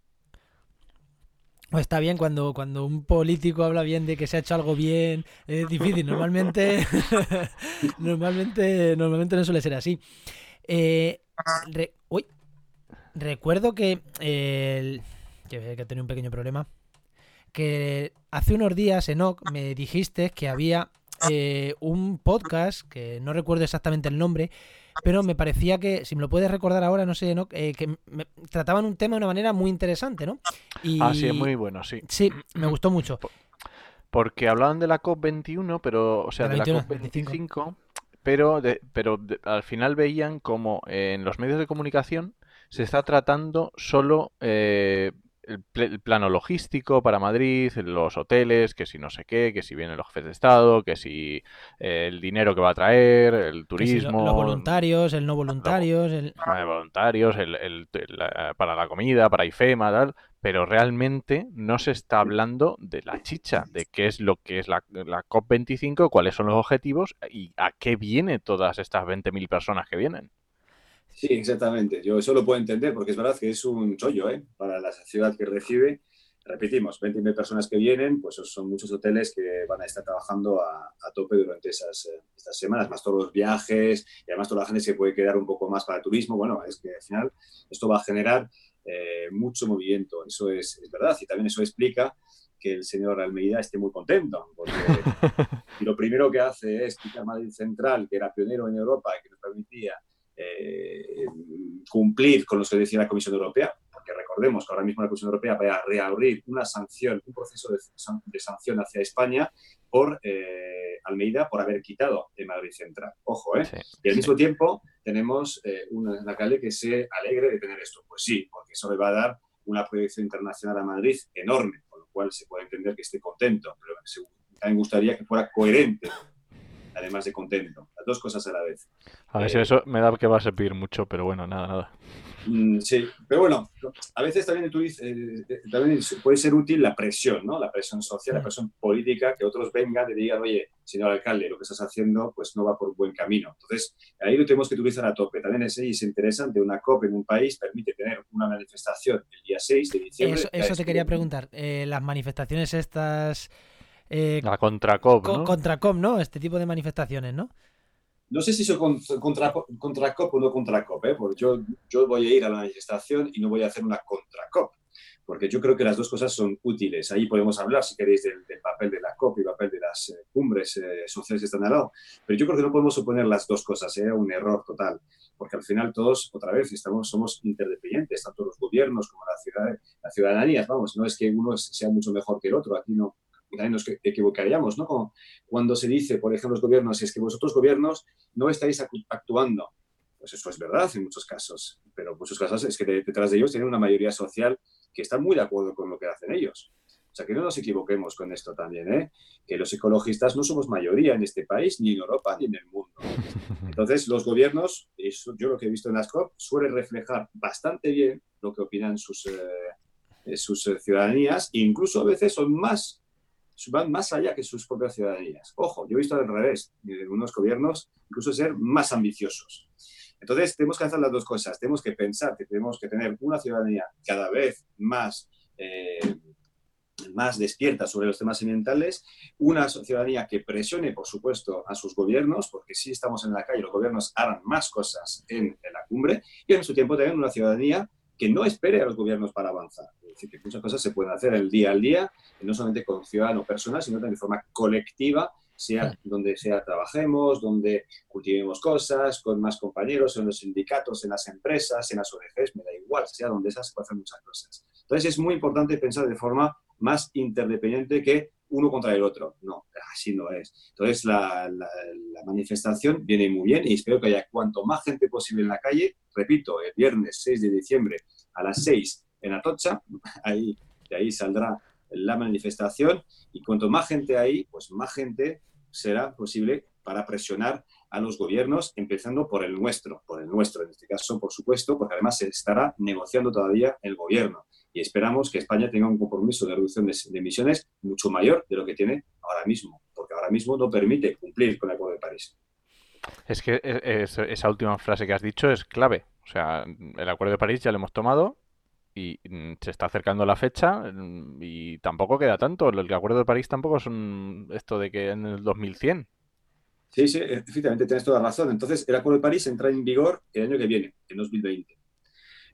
S2: Está bien cuando, cuando un político habla bien de que se ha hecho algo bien, es difícil. Normalmente, normalmente, normalmente no suele ser así. Eh, uy, recuerdo que, que, que tenía un pequeño problema. Que hace unos días, Enoch, me dijiste que había eh, un podcast, que no recuerdo exactamente el nombre, pero me parecía que, si me lo puedes recordar ahora, no sé, ¿no? Eh, que trataban un tema de una manera muy interesante, ¿no?
S3: Y... Ah, sí, es muy bueno, sí.
S2: Sí, me gustó mucho.
S3: Porque hablaban de la COP21, pero, o sea, de la COP25, pero, pero al final veían como en los medios de comunicación se está tratando solo eh, el, plano logístico para Madrid, los hoteles, que si no sé qué, que si vienen los jefes de Estado, que si eh, el dinero que va a traer, el turismo.
S2: los voluntarios, el no voluntarios. el...
S3: voluntarios, el, para la comida, para IFEMA, tal. Pero realmente no se está hablando de la chicha, de qué es lo que es la, la COP25, cuáles son los objetivos y a qué viene todas estas 20.000 personas que vienen.
S4: Sí, exactamente. Yo eso lo puedo entender porque es verdad que es un chollo ¿eh? para la ciudad que recibe. Repetimos, 20.000 personas que vienen, pues son muchos hoteles que van a estar trabajando a, tope durante esas, eh, estas semanas, más todos los viajes y además toda la gente se puede quedar un poco más para el turismo. Bueno, es que al final esto va a generar eh, mucho movimiento, eso es, es, verdad y también eso explica que el señor Almeida esté muy contento, porque lo primero que hace es quitar Madrid Central, que era pionero en Europa y que nos permitía eh, cumplir con lo que decía la Comisión Europea, porque recordemos que ahora mismo la Comisión Europea va a reabrir una sanción, un proceso de, sanción hacia España por eh, Almeida por haber quitado de Madrid Central. Ojo, ¿eh? y al mismo tiempo tenemos eh, un alcalde que se alegre de tener esto. Pues sí, porque eso le va a dar una proyección internacional a Madrid enorme, con lo cual se puede entender que esté contento, pero también gustaría que fuera coherente además de contento. Las dos cosas a la vez.
S3: A ver si eh, eso me da que va a servir mucho, pero bueno, nada, nada.
S4: Mm, sí, pero bueno, a veces también, tú dices, eh, eh, también puede ser útil la presión, ¿no? La presión social, la presión política, que otros vengan y digan, oye, señor alcalde, lo que estás haciendo pues no va por buen camino. Entonces, ahí lo tenemos que utilizar a tope. También es, es interesante, una COP en un país permite tener una manifestación el día 6 de diciembre.
S2: Eso, te quería preguntar. las manifestaciones estas
S3: eh, la Contracop, ¿no?
S2: Contracop, ¿no? Este tipo de manifestaciones, ¿no?
S4: No sé si son contra, contra COP o no contra COP, ¿eh? porque yo, yo voy a ir a la manifestación y no voy a hacer una contra COP, porque yo creo que las dos cosas son útiles. Ahí podemos hablar, si queréis, del, papel de la COP y el papel de las eh, cumbres eh, sociales que están al lado, pero yo creo que no podemos suponer las dos cosas, es un error total, porque al final todos, otra vez, estamos, somos interdependientes, tanto los gobiernos como la, ciudad, la ciudadanía, vamos, no es que uno sea mucho mejor que el otro, aquí no, también nos equivocaríamos, ¿no? Como cuando se dice, por ejemplo, los gobiernos, es que vosotros gobiernos no estáis actuando. Pues eso es verdad en muchos casos, pero en muchos casos es que detrás de ellos tienen una mayoría social que está muy de acuerdo con lo que hacen ellos. O sea, que no nos equivoquemos con esto también, ¿eh? que los ecologistas no somos mayoría en este país, ni en Europa, ni en el mundo. Entonces, los gobiernos, eso, yo lo que he visto en las COP, suele reflejar bastante bien lo que opinan sus, eh, sus eh, ciudadanías, e incluso a veces son más van más allá que sus propias ciudadanías. Ojo, yo he visto al revés, de algunos gobiernos incluso ser más ambiciosos. Entonces, tenemos que hacer las dos cosas. Tenemos que pensar que tenemos que tener una ciudadanía cada vez más, eh, más despierta sobre los temas ambientales, una ciudadanía que presione, por supuesto, a sus gobiernos, porque si estamos en la calle, los gobiernos harán más cosas en, en la cumbre, y en su tiempo también una ciudadanía que no espere a los gobiernos para avanzar. Es decir, que muchas cosas se pueden hacer el día al día, no solamente con ciudadano personal, sino también de forma colectiva, sea donde sea trabajemos, donde cultivemos cosas, con más compañeros, en los sindicatos, en las empresas, en las ONGs, me da igual, sea donde sea, se pueden hacer muchas cosas. Entonces es muy importante pensar de forma más interdependiente que uno contra el otro. No, así no es. Entonces la, la, manifestación viene muy bien y espero que haya cuanto más gente posible en la calle. Repito, el viernes 6 de diciembre a las 6 en Atocha, ahí, de ahí saldrá la manifestación y cuanto más gente hay, pues más gente será posible para presionar a los gobiernos, empezando por el nuestro, por el nuestro en este caso, por supuesto, porque además se estará negociando todavía el gobierno y esperamos que España tenga un compromiso de reducción de, emisiones mucho mayor de lo que tiene ahora mismo, porque ahora mismo no permite cumplir con el Acuerdo de París.
S3: Es que e, esa última frase que has dicho es clave. O sea, el Acuerdo de París ya lo hemos tomado y mm, se está acercando la fecha mm, y tampoco queda tanto. El Acuerdo de París tampoco es un, esto de que en el 2100.
S4: Sí, sí, efectivamente, tienes toda razón. Entonces, el Acuerdo de París entra en vigor el año que viene, en 2020.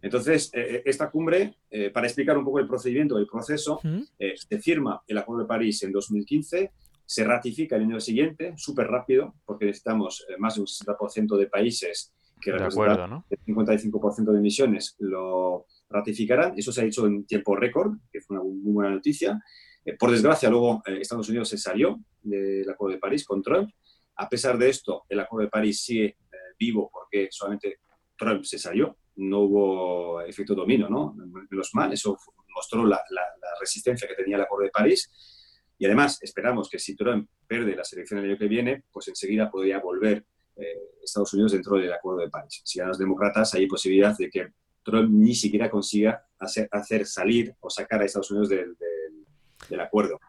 S4: Entonces, eh, eh, esta cumbre, eh, para explicar un poco el procedimiento, el proceso, se firma el Acuerdo de París en 2015, se ratifica el año siguiente, súper rápido, porque necesitamos más de un 60% de países que representan el 55% de emisiones, lo ratificarán. Eso se ha hecho en tiempo récord, que fue una muy buena noticia. por desgracia, luego Estados Unidos se salió del Acuerdo de París con Trump. A pesar de esto, el Acuerdo de París sigue vivo porque solamente Trump se salió, no hubo efecto dominio, ¿no? Menos mal, eso mostró la, resistencia que tenía el Acuerdo de París. Y además, esperamos que si Trump pierde la selección el año que viene, pues enseguida podría volver eh, Estados Unidos dentro del Acuerdo de París. Si a los demócratas hay posibilidad de que Trump ni siquiera consiga hacer, hacer salir o sacar a Estados Unidos del, del, acuerdo.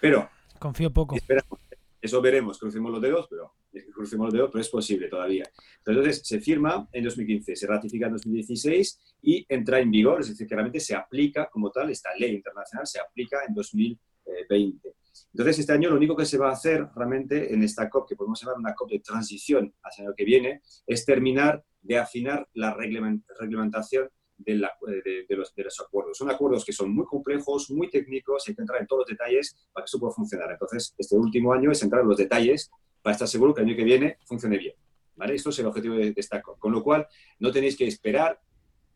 S4: Pero...
S2: Confío poco.
S4: Esperamos, eso veremos, crucemos los dedos, pero crucemos los dedos, pero es posible todavía. Entonces, se firma en 2015, se ratifica en 2016 y entra en vigor, es decir, que realmente se aplica como tal, esta ley internacional se aplica en 2020. Entonces, este año lo único que se va a hacer realmente en esta COP, que podemos llamar una COP de transición hacia el año que viene, es terminar de afinar la reglamentación de, los, de, los, acuerdos. Son acuerdos que son muy complejos, muy técnicos, hay que entrar en todos los detalles para que esto pueda funcionar. Entonces, este último año es entrar en los detalles para estar seguro que el año que viene funcione bien. ¿vale? Esto es el objetivo de, esta COP. Con lo cual, no tenéis que esperar,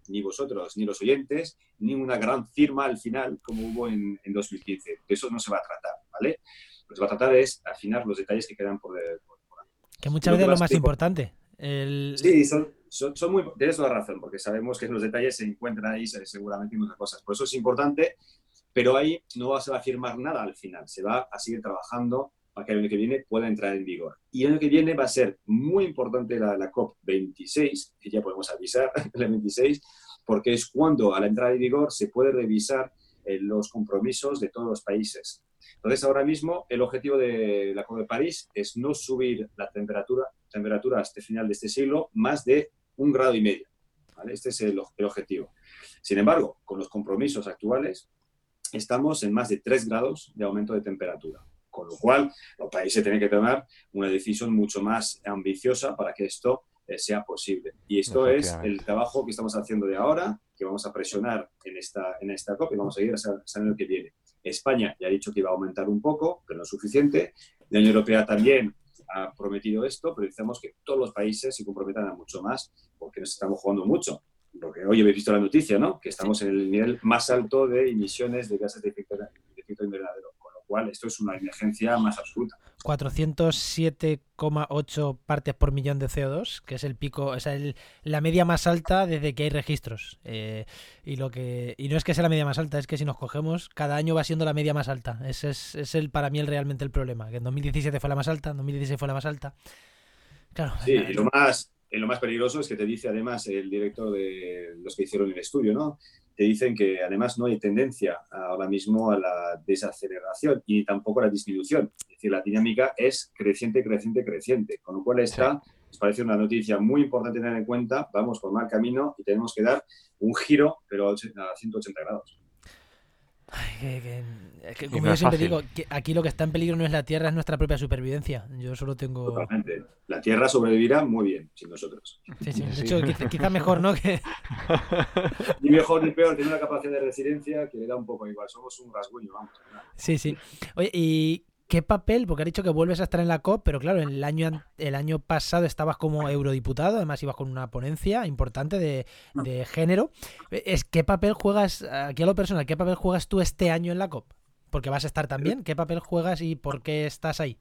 S4: ni vosotros, ni los oyentes, ni una gran firma al final, como hubo en, en 2015. De eso no se va a tratar. ¿vale? Lo que se va a tratar es afinar los detalles que quedan por, por,
S2: Que muchas veces es lo más importante.
S4: Sí, son, son, muy, tienes toda razón, porque sabemos que los detalles se encuentran ahí seguramente muchas cosas. Por eso es importante, pero ahí no se va a firmar nada al final. Se va a seguir trabajando para que el año que viene pueda entrar en vigor. Y el año que viene va a ser muy importante la, la COP26, que ya podemos avisar, la 26, porque es cuando a la entrada en vigor se puede revisar eh, los compromisos de todos los países. Entonces, ahora mismo el objetivo del Acuerdo de París es no subir la temperatura, temperatura hasta el final de este siglo más de un grado y medio. Este es el, objetivo. Sin embargo, con los compromisos actuales, estamos en más de 3 grados de aumento de temperatura. Con lo cual, los países tienen que tomar una decisión mucho más ambiciosa para que esto eh, sea posible. Y esto es el trabajo que estamos haciendo de ahora, que vamos a presionar en esta, en esta COP y vamos a ir hasta el año que viene. España ya ha dicho que iba a aumentar un poco, pero no es suficiente. La Unión Europea también ha prometido esto, pero necesitamos que todos los países se comprometan a mucho más, porque nos estamos jugando mucho. Porque hoy habéis visto la noticia, ¿no? Que estamos en el nivel más alto de emisiones de gases de efecto, invernadero, con lo cual esto es una emergencia más absoluta.
S2: 407,8 partes por millón de CO2, que es el pico, es la media más alta desde que hay registros. Eh, y lo que y no es que sea la media más alta, es que si nos cogemos, cada año va siendo la media más alta. Ese es, es el para mí el, realmente el problema. Que en 2017 fue la más alta, en 2016 fue la más alta.
S4: Claro. Sí, y lo más, lo más peligroso es que te dice además el director de los que hicieron el estudio, ¿no? Te dicen que además no hay tendencia ahora mismo a la desaceleración y tampoco a la disminución. Es decir, la dinámica es creciente, creciente, creciente. Con lo cual esta nos parece una noticia muy importante tener en cuenta. Vamos por mal camino y tenemos que dar un giro, pero a 180 grados
S2: como yo siempre digo, aquí lo que está en peligro no es la Tierra, es nuestra propia supervivencia. Yo solo tengo.
S4: Totalmente. La Tierra sobrevivirá muy bien sin nosotros.
S2: Sí, sí. De hecho, quizá, mejor, ¿no? Que...
S4: ni mejor ni peor, tiene una capacidad de resiliencia que le da un poco igual. Somos un rasguño, vamos.
S2: Sí, sí. Oye, ¿y ¿Qué papel? Porque has dicho que vuelves a estar en la COP, pero claro, el año, el año pasado estabas como eurodiputado, además ibas con una ponencia importante de, de género. Es, ¿Qué papel juegas, aquí a lo personal, qué papel juegas tú este año en la COP? Porque vas a estar también. ¿Qué papel juegas y por qué estás ahí?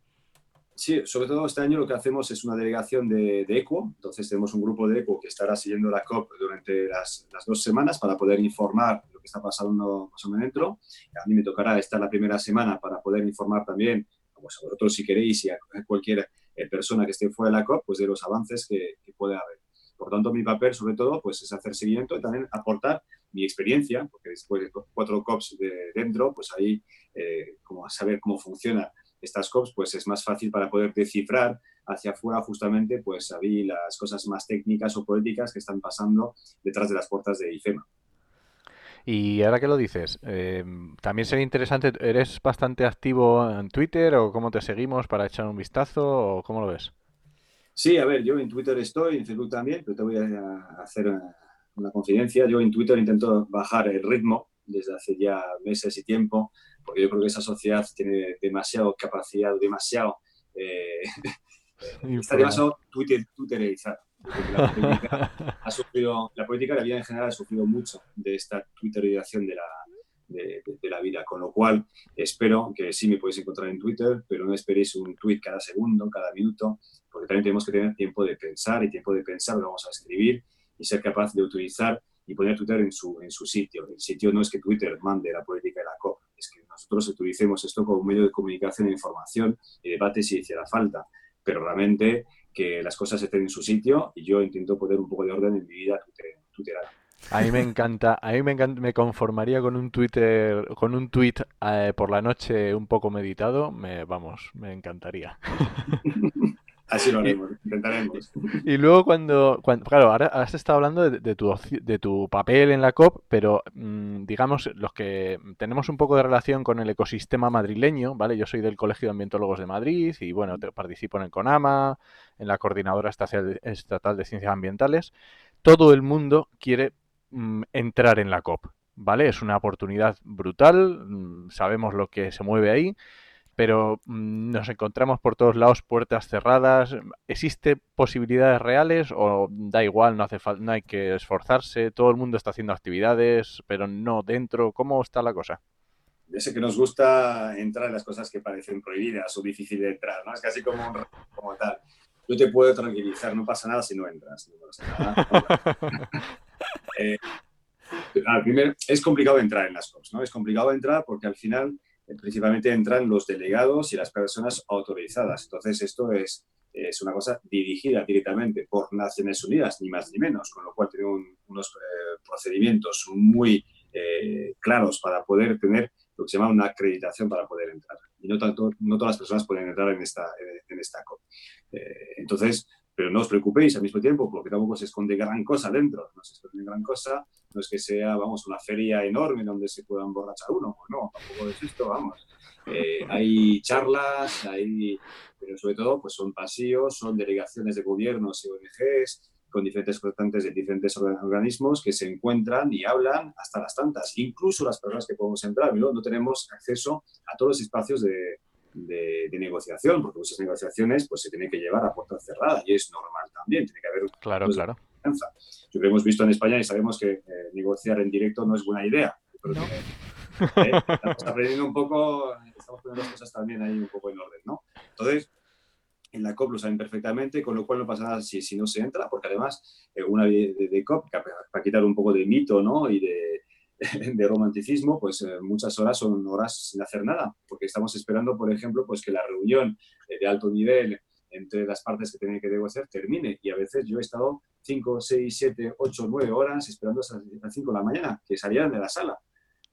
S4: Sí, sobre todo este año lo que hacemos es una delegación de, de ECO. Entonces tenemos un grupo de ECO que estará siguiendo la COP durante las, las dos semanas para poder informar lo que está pasando más o menos dentro. A mí me tocará estar la primera semana para poder informar también a vosotros si queréis y a cualquier eh, persona que esté fuera de la COP, pues de los avances que, puede haber. Por tanto, mi papel, sobre todo, pues es hacer seguimiento y también aportar mi experiencia, porque después de cuatro COPs de dentro, pues ahí, eh, como saber cómo funciona estas COPs, pues es más fácil para poder descifrar hacia afuera justamente pues las cosas más técnicas o políticas que están pasando detrás de las puertas de IFEMA.
S3: Y ahora que lo dices, em, también sería interesante, ¿eres bastante activo en Twitter o cómo te seguimos para echar un vistazo o cómo lo ves?
S4: Sí, a ver, yo en Twitter estoy, en Facebook también, pero te voy a hacer una, confidencia. Yo en Twitter intento bajar el ritmo desde hace ya meses y tiempo, porque yo creo que esa sociedad tiene demasiado capacidad, demasiado... Eh, está demasiado Twitter, twitterizada. La política, ha sufrido, la política de la vida en general ha sufrido mucho de esta twitterización de la, de, la vida, con lo cual espero que sí me podéis encontrar en Twitter, pero no esperéis un tweet cada segundo, cada minuto, porque también tenemos que tener tiempo de pensar y tiempo de pensar lo vamos a escribir y ser capaz de utilizar y poner Twitter en su, en su sitio. El sitio no es que Twitter mande la política de la COP, nosotros utilicemos esto como medio de comunicación e información y debate si hiciera falta, pero realmente que las cosas estén en su sitio y yo intento poner un poco de orden en mi vida tuterada.
S3: A mí me encanta, a mí me encanta, me conformaría con un Twitter, con un tweet eh, por la noche un poco meditado, me, vamos, me encantaría.
S4: Así lo haremos, intentaremos.
S3: Y luego cuando, claro, ahora has estado hablando de, tu, de tu papel en la COP, pero mm, digamos, los que tenemos un poco de relación con el ecosistema madrileño, ¿vale? Yo soy del Colegio de Ambientólogos de Madrid y bueno, participo en el CONAMA, en la Coordinadora Estatal de Ciencias Ambientales. Todo el mundo quiere mm, entrar en la COP, ¿vale? Es una oportunidad brutal, mm, sabemos lo que se mueve ahí pero mm, nos encontramos por todos lados puertas cerradas. ¿Existe posibilidades reales o da igual, no hace no hay que esforzarse, todo el mundo está haciendo actividades, pero no dentro? ¿Cómo está la cosa?
S4: Ya sé que nos gusta entrar en las cosas que parecen prohibidas o difíciles de entrar, ¿no? Es casi como, como tal. Yo te puedo tranquilizar, no pasa nada si no entras. Eh, primero, es complicado entrar en las cosas, ¿no? Es complicado entrar porque al final principalmente entran los delegados y las personas autorizadas. Entonces, esto es, es una cosa dirigida directamente por Naciones Unidas, ni más ni menos, con lo cual tenemos unos eh, procedimientos muy eh, claros para poder tener lo que se llama una acreditación para poder entrar. Y no, tanto, no todas las personas pueden entrar en esta, en esta COP. Eh, entonces, pero no os preocupéis al mismo tiempo, porque tampoco se esconde gran cosa dentro. No se esconde gran cosa, no es que sea, vamos, una feria enorme donde se pueda emborrachar uno, pues no, tampoco es esto, vamos. Eh, hay charlas, hay, pero sobre todo, pues son pasillos, son delegaciones de gobiernos y ONGs, con diferentes representantes de diferentes organismos que se encuentran y hablan hasta las tantas. Incluso las personas que podemos entrar, ¿no? no tenemos acceso a todos los espacios de, de, negociación, porque muchas negociaciones pues, se tienen que llevar a puerta cerrada y es normal también, tiene que haber
S3: claro, claro.
S4: confianza. Que hemos visto en España y sabemos que eh, negociar en directo no es buena idea. Eh, estamos aprendiendo un poco, estamos poniendo las cosas también ahí un poco en orden, ¿no? Entonces, en la COP lo saben perfectamente, con lo cual no pasa nada si, si no se entra, porque además eh, una de, de, COP, para quitar un poco de mito ¿no? y de, de romanticismo, pues eh, muchas horas son horas sin hacer nada, porque estamos esperando, por ejemplo, pues que la reunión eh, de alto nivel entre las partes que tienen que negociar termine. Y a veces yo he estado 5, 6, 7, 8, 9 horas esperando hasta las 5 de la mañana que salieran de la sala.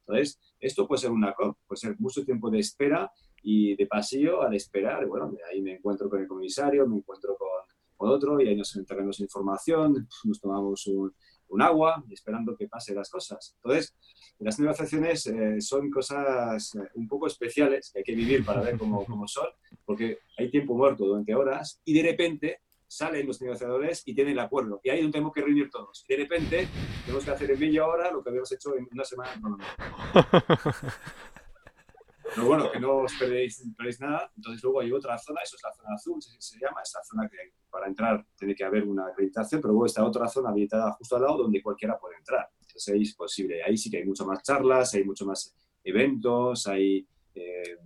S4: Entonces, esto puede ser una COP, puede ser mucho tiempo de espera y de pasillo al esperar. Bueno, ahí me encuentro con el comisario, me encuentro con, con otro y ahí nos entregamos información, nos tomamos un, un agua esperando que pase las cosas. Entonces, las negociaciones eh, son cosas eh, un poco especiales que hay que vivir para ver cómo, cómo son, porque hay tiempo muerto durante horas y de repente salen los negociadores y tienen el acuerdo. Y ahí donde tenemos que reunir todos. Y de repente tenemos que hacer en media hora lo que habíamos hecho en una semana. Pero bueno, que no os perdéis, nada. Entonces luego hay otra zona, eso es la zona azul, se, se llama, esa zona que para entrar tiene que haber una acreditación, pero luego está otra zona habilitada justo al lado donde cualquiera puede entrar. Entonces ahí es posible, ahí sí que hay mucho más charlas, hay mucho más eventos, hay eh,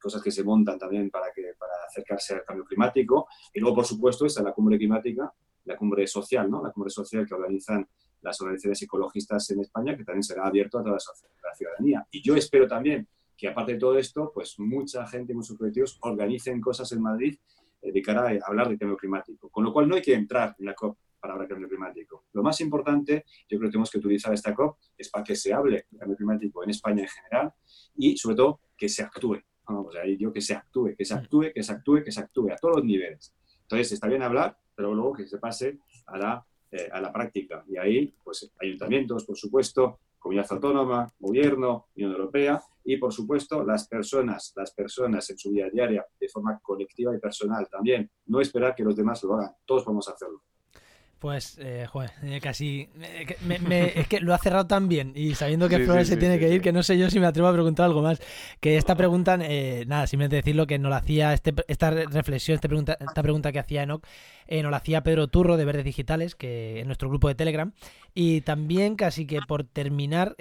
S4: cosas que se montan también para, que, para acercarse al cambio climático. Y luego, por supuesto, está la cumbre climática, la cumbre social, ¿no? La cumbre social que organizan las organizaciones ecologistas en España, que también será abierto a toda la ciudadanía. Y yo espero también que aparte de todo esto, pues mucha gente, muchos colectivos organicen cosas en Madrid eh, de cara a hablar de cambio climático. Con lo cual no hay que entrar en la COP para hablar de cambio climático. Lo más importante, yo creo que tenemos que utilizar esta COP, es para que se hable de cambio climático en España en general y sobre todo que se actúe. O sea, yo que se actúe, que se actúe, que se actúe, que se actúe a todos los niveles. Entonces, está bien hablar, pero luego que se pase a la, eh, a la práctica. Y ahí, pues, ayuntamientos, por supuesto, comunidad autónoma, gobierno, Unión Europea y, por supuesto, las personas, las personas en su vida diaria, de forma colectiva y personal también. No esperar que los demás lo hagan, todos podemos hacerlo.
S2: Pues, eh, joder, eh, casi. Eh, es que lo ha cerrado tan bien y sabiendo que Flores se tiene que ir, que no sé yo si me atrevo a preguntar algo más. Que esta pregunta, eh, nada, simplemente decirlo que nos la hacía, este, esta reflexión, esta pregunta, esta pregunta que hacía Enoch, nos la hacía Pedro Turro de Verdes Digitales, que en nuestro grupo de Telegram. Y también, casi que por terminar,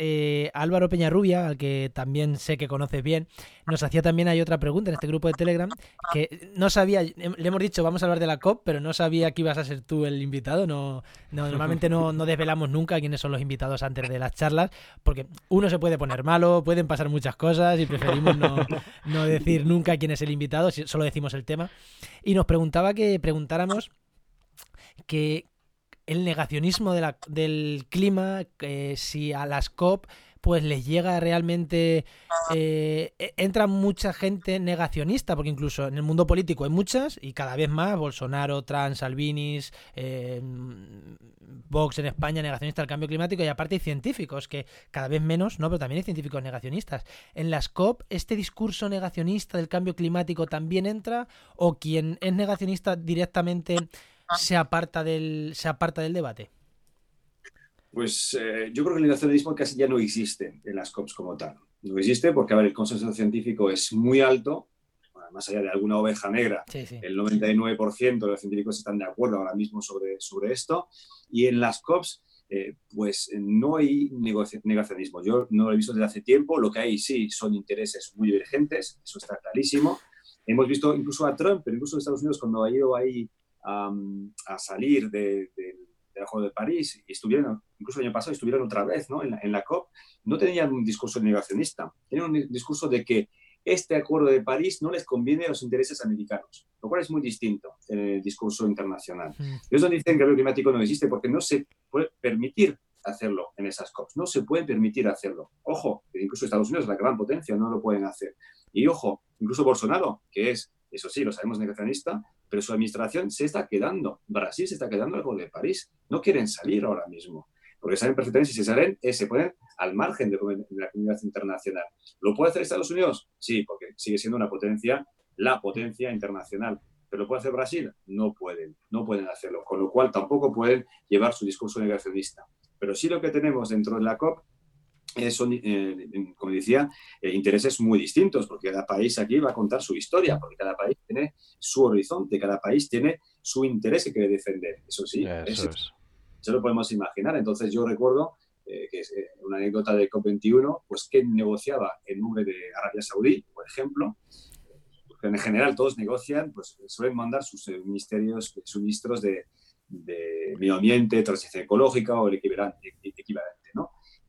S2: Álvaro Peñarrubia, al que también sé que conoces bien, nos hacía también, hay otra pregunta en este grupo de Telegram, que no sabía, le hemos dicho, vamos a hablar de la COP, pero no sabía que ibas a ser tú el invitado no, normalmente no, desvelamos nunca quiénes son los invitados antes de las charlas, porque uno se puede poner malo, pueden pasar muchas cosas y preferimos no, decir nunca quién es el invitado, solo decimos el tema. Y nos preguntaba que preguntáramos que el negacionismo del clima, si a las COP pues les llega realmente, eh, e, entra mucha gente negacionista, porque incluso en el mundo político hay muchas y cada vez más, Bolsonaro, Trump, Salvinis, eh, Vox en España, negacionista del cambio climático, y aparte hay científicos, que cada vez menos, no, pero también hay científicos negacionistas. En las COP, ¿este discurso negacionista del cambio climático también entra? ¿O quien es negacionista directamente se aparta del, se aparta del debate?
S4: Pues eh, yo creo que el negacionismo casi ya no existe en las COPs como tal. No existe porque, a ver, el consenso científico es muy alto, más allá de alguna oveja negra, el 99% de los científicos están de acuerdo ahora mismo sobre, sobre esto. Y en las COPs, eh, pues no hay negacionismo. Yo no lo he visto desde hace tiempo. Lo que hay sí son intereses muy divergentes, eso está clarísimo. Hemos visto incluso a Trump, pero incluso a Estados Unidos, cuando ha ido ahí a salir del Acuerdo de París y estuvieron, incluso el año pasado estuvieron otra vez ¿no? en, la, en la COP, no tenían un discurso negacionista, tenían un discurso de que este Acuerdo de París no les conviene a los intereses americanos, lo cual es muy distinto en el discurso internacional. Mm. Ellos no dicen que el cambio climático no existe porque no se puede permitir hacerlo en esas COPs, no se puede permitir hacerlo. Ojo, incluso Estados Unidos, la gran potencia, no lo pueden hacer. Y ojo, incluso Bolsonaro, que es, eso sí, lo sabemos, negacionista, pero su administración se está quedando. Brasil se está quedando algo de París. No quieren salir ahora mismo, porque saben perfectamente si se salen, eh, se ponen al margen de, la comunidad internacional. ¿Lo puede hacer Estados Unidos? Sí, porque sigue siendo una potencia, la potencia internacional. ¿Pero lo puede hacer Brasil? No pueden, no pueden hacerlo, con lo cual tampoco pueden llevar su discurso negacionista. Pero sí lo que tenemos dentro de la COP eh, son, eh, como decía, eh, intereses muy distintos, porque cada país aquí va a contar su historia, porque cada país tiene su horizonte, cada país tiene su interés que quiere defender. Eso sí, eso, lo podemos imaginar. Entonces yo recuerdo que es una anécdota de COP21, pues que negociaba en nombre de Arabia Saudí, por ejemplo, porque en general todos negocian, pues suelen mandar sus ministerios, suministros de, de medio ambiente, transición ecológica o el equivalente.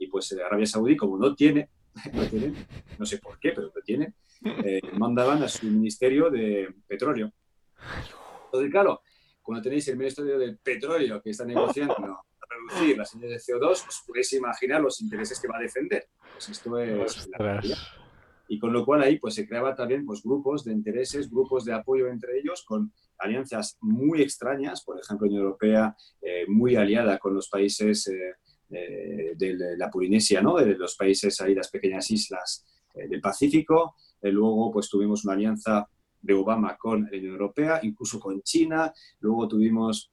S4: Y pues eh, Arabia Saudí, como no tiene, no, tiene, no sé por qué, pero lo tiene, eh, mandaban a su ministerio de petróleo. Entonces, claro, cuando tenéis el ministerio de petróleo que está negociando reducir las emisiones de CO2, os podéis imaginar los intereses que va a defender. Pues esto es Y con lo cual ahí pues se creaba también pues grupos de intereses, grupos de apoyo entre ellos con alianzas muy extrañas, por ejemplo, Unión Europea eh, muy aliada con los países eh, de la Polinesia, ¿no? de los países ahí, las pequeñas islas eh, del Pacífico. Eh, luego pues tuvimos una alianza de Obama con la Unión Europea, incluso con China. Luego tuvimos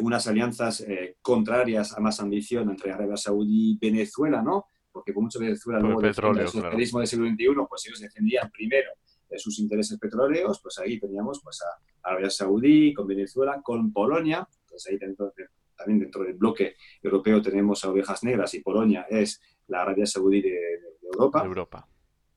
S4: unas alianzas contrarias a más ambición entre Arabia Saudí y Venezuela, ¿no? Porque por mucho Venezuela luego el socialismo del siglo XXI, pues ellos defendían primero sus intereses petroleros, pues ahí teníamos pues a Arabia Saudí, con Venezuela, con Polonia, pues ahí dentro, también dentro del bloque europeo tenemos a Ovejas Negras y Polonia es la Arabia Saudí de, Europa.
S3: Europa.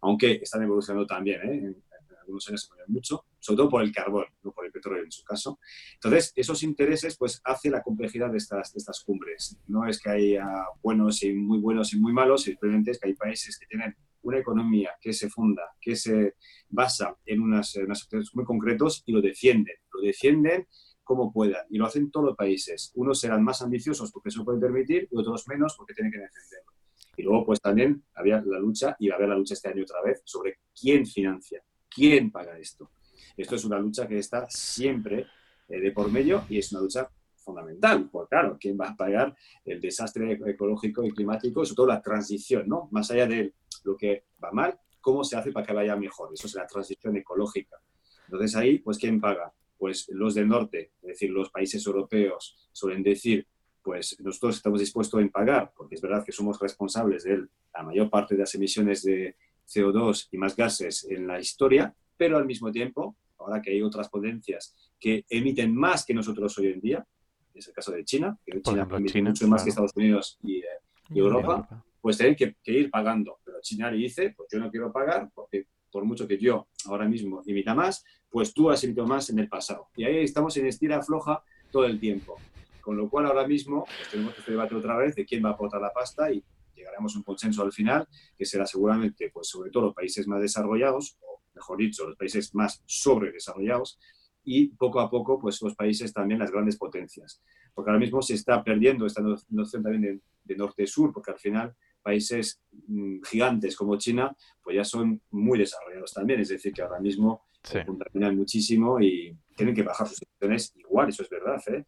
S4: Aunque están evolucionando también, ¿eh? en, algunos años se mueven mucho, sobre todo por el carbón, no por el petróleo en su caso. Entonces, esos intereses pues hace la complejidad de estas, de estas cumbres. No es que haya buenos y muy buenos y muy malos, simplemente es que hay países que tienen una economía que se funda, que se basa en unas, en unos muy concretos y lo defienden. Lo defienden como puedan. Y lo hacen todos los países. Unos serán más ambiciosos porque se lo pueden permitir y otros menos porque tienen que defenderlo. Y luego, pues también había la lucha, y va a haber la lucha este año otra vez, sobre quién financia, quién paga esto. Esto es una lucha que está siempre eh, de por medio y es una lucha fundamental, porque claro, ¿quién va a pagar el desastre ecológico y climático? Sobre todo la transición, ¿no? Más allá de lo que va mal, ¿cómo se hace para que vaya mejor? Eso es la transición ecológica. Entonces ahí, pues, ¿quién paga? Pues los del norte, es decir, los países europeos suelen decir, pues nosotros estamos dispuestos a pagar, porque es verdad que somos responsables de la mayor parte de las emisiones de CO2 y más gases en la historia, pero al mismo tiempo, ahora que hay otras potencias que emiten más que nosotros hoy en día, es el caso de China, que China emite mucho más que Estados Unidos y, eh, Europa, pues tienen que, ir pagando. Pero China le dice, pues yo no quiero pagar porque por mucho que yo ahora mismo emita más, pues tú has emitido más en el pasado. Y ahí estamos en estira floja todo el tiempo. Con lo cual ahora mismo pues, tenemos este debate otra vez de quién va a aportar la pasta y llegaremos a un consenso al final, que será seguramente, pues sobre todo los países más desarrollados, o mejor dicho, los países más sobredesarrollados, y poco a poco, pues los países también, las grandes potencias. Porque ahora mismo se está perdiendo esta noción también de, norte-sur, porque al final países mm, gigantes como China, pues ya son muy desarrollados también, es decir, que ahora mismo se contaminan muchísimo y tienen que bajar sus emisiones igual, eso es verdad. ¿eh?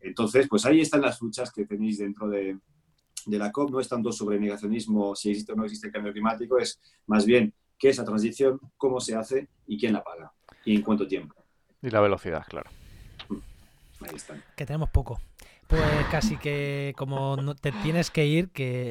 S4: Entonces, pues ahí están las luchas que tenéis dentro de, de la COP, no es tanto sobre negacionismo, si existe o no existe el cambio climático, es más bien qué es la transición, cómo se hace y quién la paga y en cuánto tiempo.
S3: Y la velocidad, claro.
S2: Ahí están. Que tenemos poco. Pues casi que como no te tienes que ir, que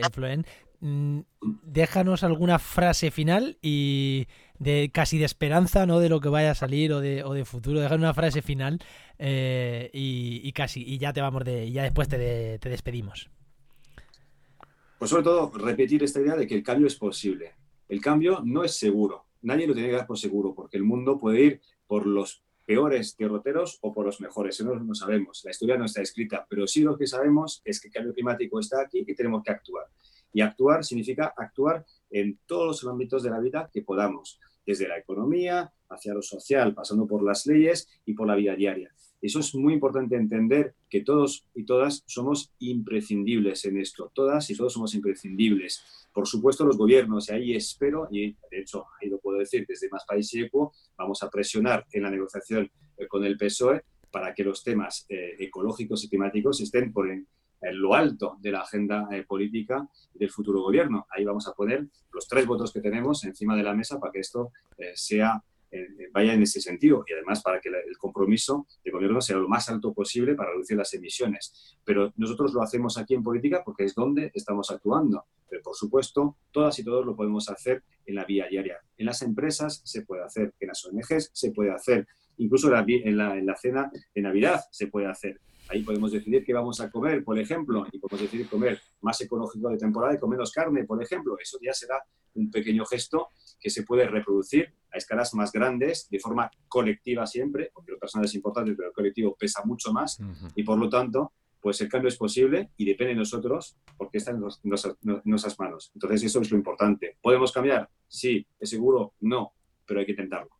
S2: mm, déjanos alguna frase final y de casi de esperanza, ¿no? De lo que vaya a salir o de, o de futuro. Déjanos una frase final eh, y, casi, y ya te vamos de, ya después te, te despedimos.
S4: Pues sobre todo repetir esta idea de que el cambio es posible. El cambio no es seguro. Nadie lo tiene que dar por seguro, porque el mundo puede ir por los peores derroteros o por los mejores. Eso no sabemos. La historia no está escrita, pero sí lo que sabemos es que el cambio climático está aquí y tenemos que actuar. Y actuar significa actuar en todos los ámbitos de la vida que podamos, desde la economía hacia lo social, pasando por las leyes y por la vida diaria. Eso es muy importante entender que todos y todas somos imprescindibles en esto. Todas y todos somos imprescindibles. Por supuesto, los gobiernos, y ahí espero, y de hecho ahí lo puedo decir desde Más País y Equo, vamos a presionar en la negociación eh, con el PSOE para que los temas eh, ecológicos y climáticos estén por en, lo alto de la agenda eh, política del futuro gobierno. Ahí vamos a poner los tres votos que tenemos encima de la mesa para que esto sea vaya en ese sentido y además para que el compromiso de gobierno sea lo más alto posible para reducir las emisiones. Pero nosotros lo hacemos aquí en política porque es donde estamos actuando. Pero por supuesto, todas y todos lo podemos hacer en la vía diaria. En las empresas se puede hacer, en las ONGs se puede hacer, incluso en la, en la cena de Navidad se puede hacer. Ahí podemos decidir qué vamos a comer, por ejemplo, y podemos decidir comer más ecológico de temporada y con menos carne, por ejemplo. Eso ya será un pequeño gesto que se puede reproducir a escalas más grandes, de forma colectiva siempre, porque lo personal es importante, pero el colectivo pesa mucho más, y por lo tanto, pues el cambio es posible y depende de nosotros, porque está en, en nuestras manos. Entonces, eso es lo importante. ¿Podemos cambiar? Sí. ¿Es seguro? No, pero hay que intentarlo.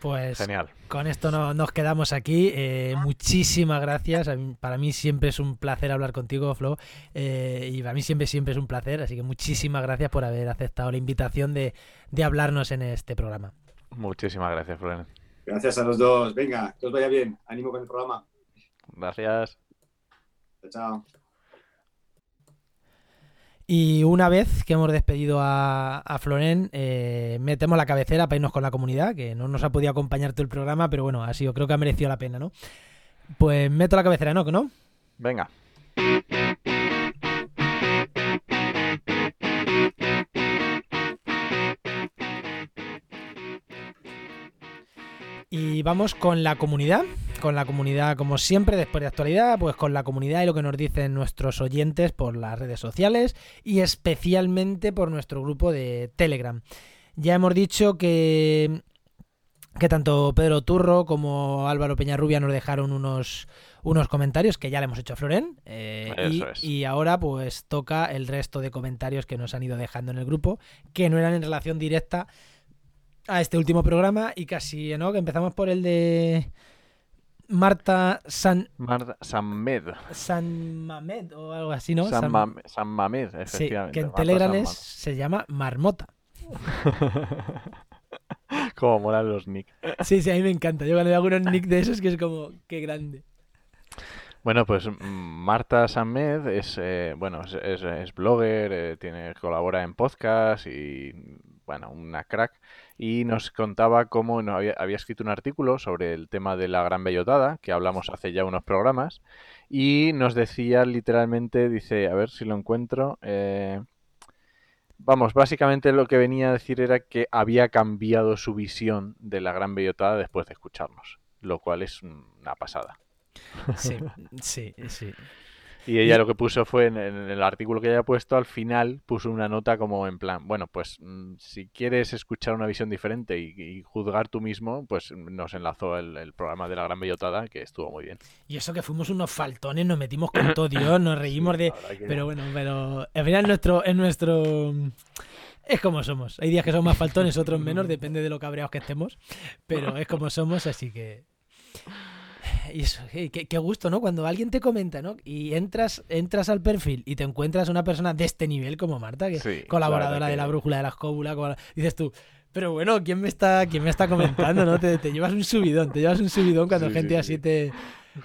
S2: Pues Genial. con esto nos quedamos aquí. Eh, muchísimas gracias. Para mí siempre es un placer hablar contigo, Flo. Eh, y para mí siempre, siempre es un placer. Así que muchísimas gracias por haber aceptado la invitación de, hablarnos en este programa.
S3: Muchísimas gracias, Flo.
S4: Gracias a los dos. Venga, que os vaya bien. Ánimo con el programa.
S3: Gracias.
S4: Chao.
S2: Y una vez que hemos despedido a, a Floren, eh, metemos la cabecera para irnos con la comunidad, que no nos ha podido acompañar todo el programa, pero bueno, ha sido, creo que ha merecido la pena, ¿no? Pues meto la cabecera, ¿no? ¿No?
S3: Venga.
S2: Y vamos con la comunidad, con la comunidad como siempre, después de actualidad, pues con la comunidad y lo que nos dicen nuestros oyentes por las redes sociales y especialmente por nuestro grupo de Telegram. Ya hemos dicho que, que tanto Pedro Turro como Álvaro Peñarrubia nos dejaron unos, unos comentarios que ya le hemos hecho a Floren. Eh, y, y, ahora pues toca el resto de comentarios que nos han ido dejando en el grupo, que no eran en relación directa a este último programa y casi, ¿no? Que empezamos por el de Marta San,
S3: Marta Sanmed.
S2: San Mamed o algo así, ¿no?
S3: San,
S2: San-
S3: Mam- San Mamed,
S2: Sí,
S3: efectivamente.
S2: que en
S3: Marta
S2: Telegram es- se llama Marmota.
S3: Como molan los nick.
S2: Sí, sí, a mí me encanta. Yo cuando veo algunos nick de esos que es como, qué grande.
S3: Bueno, pues mm, Marta Samed es, eh, bueno, es, es- es blogger, eh, tiene, colabora en podcast y, bueno, una crack. Y nos contaba cómo no había, había escrito un artículo sobre el tema de la gran bellotada, que hablamos hace ya unos programas, y nos decía literalmente, dice, a ver si lo encuentro, eh, vamos, básicamente lo que venía a decir era que había cambiado su visión de la gran bellotada después de escucharnos, lo cual es una pasada.
S2: Sí, sí, sí.
S3: Y ella lo que puso fue en, el artículo que ella ha puesto, al final puso una nota como en plan, bueno, pues mm, si quieres escuchar una visión diferente y, y juzgar tú mismo, pues nos enlazó el, el programa de la Gran Bellotada, que estuvo muy bien.
S2: Y eso que fuimos unos faltones, nos metimos con todo Dios, nos reímos de... Pero bueno, pero al final nuestro, es nuestro... Es como somos. Hay días que somos más faltones, otros menos, depende de lo cabreados que estemos. Pero es como somos, así que... Y eso, qué, qué- qué gusto, ¿no? Cuando alguien te comenta, ¿no? Y entras, entras al perfil y te encuentras una persona de este nivel como Marta, que
S3: Sí,
S2: es
S3: la
S2: colaboradora de la brújula de la escóbula, dices tú, pero bueno, ¿quién me está, quién me está comentando, no? Te, te llevas un subidón, te llevas un subidón cuando
S3: Sí,
S2: gente
S3: sí,
S2: así
S3: sí.
S2: te,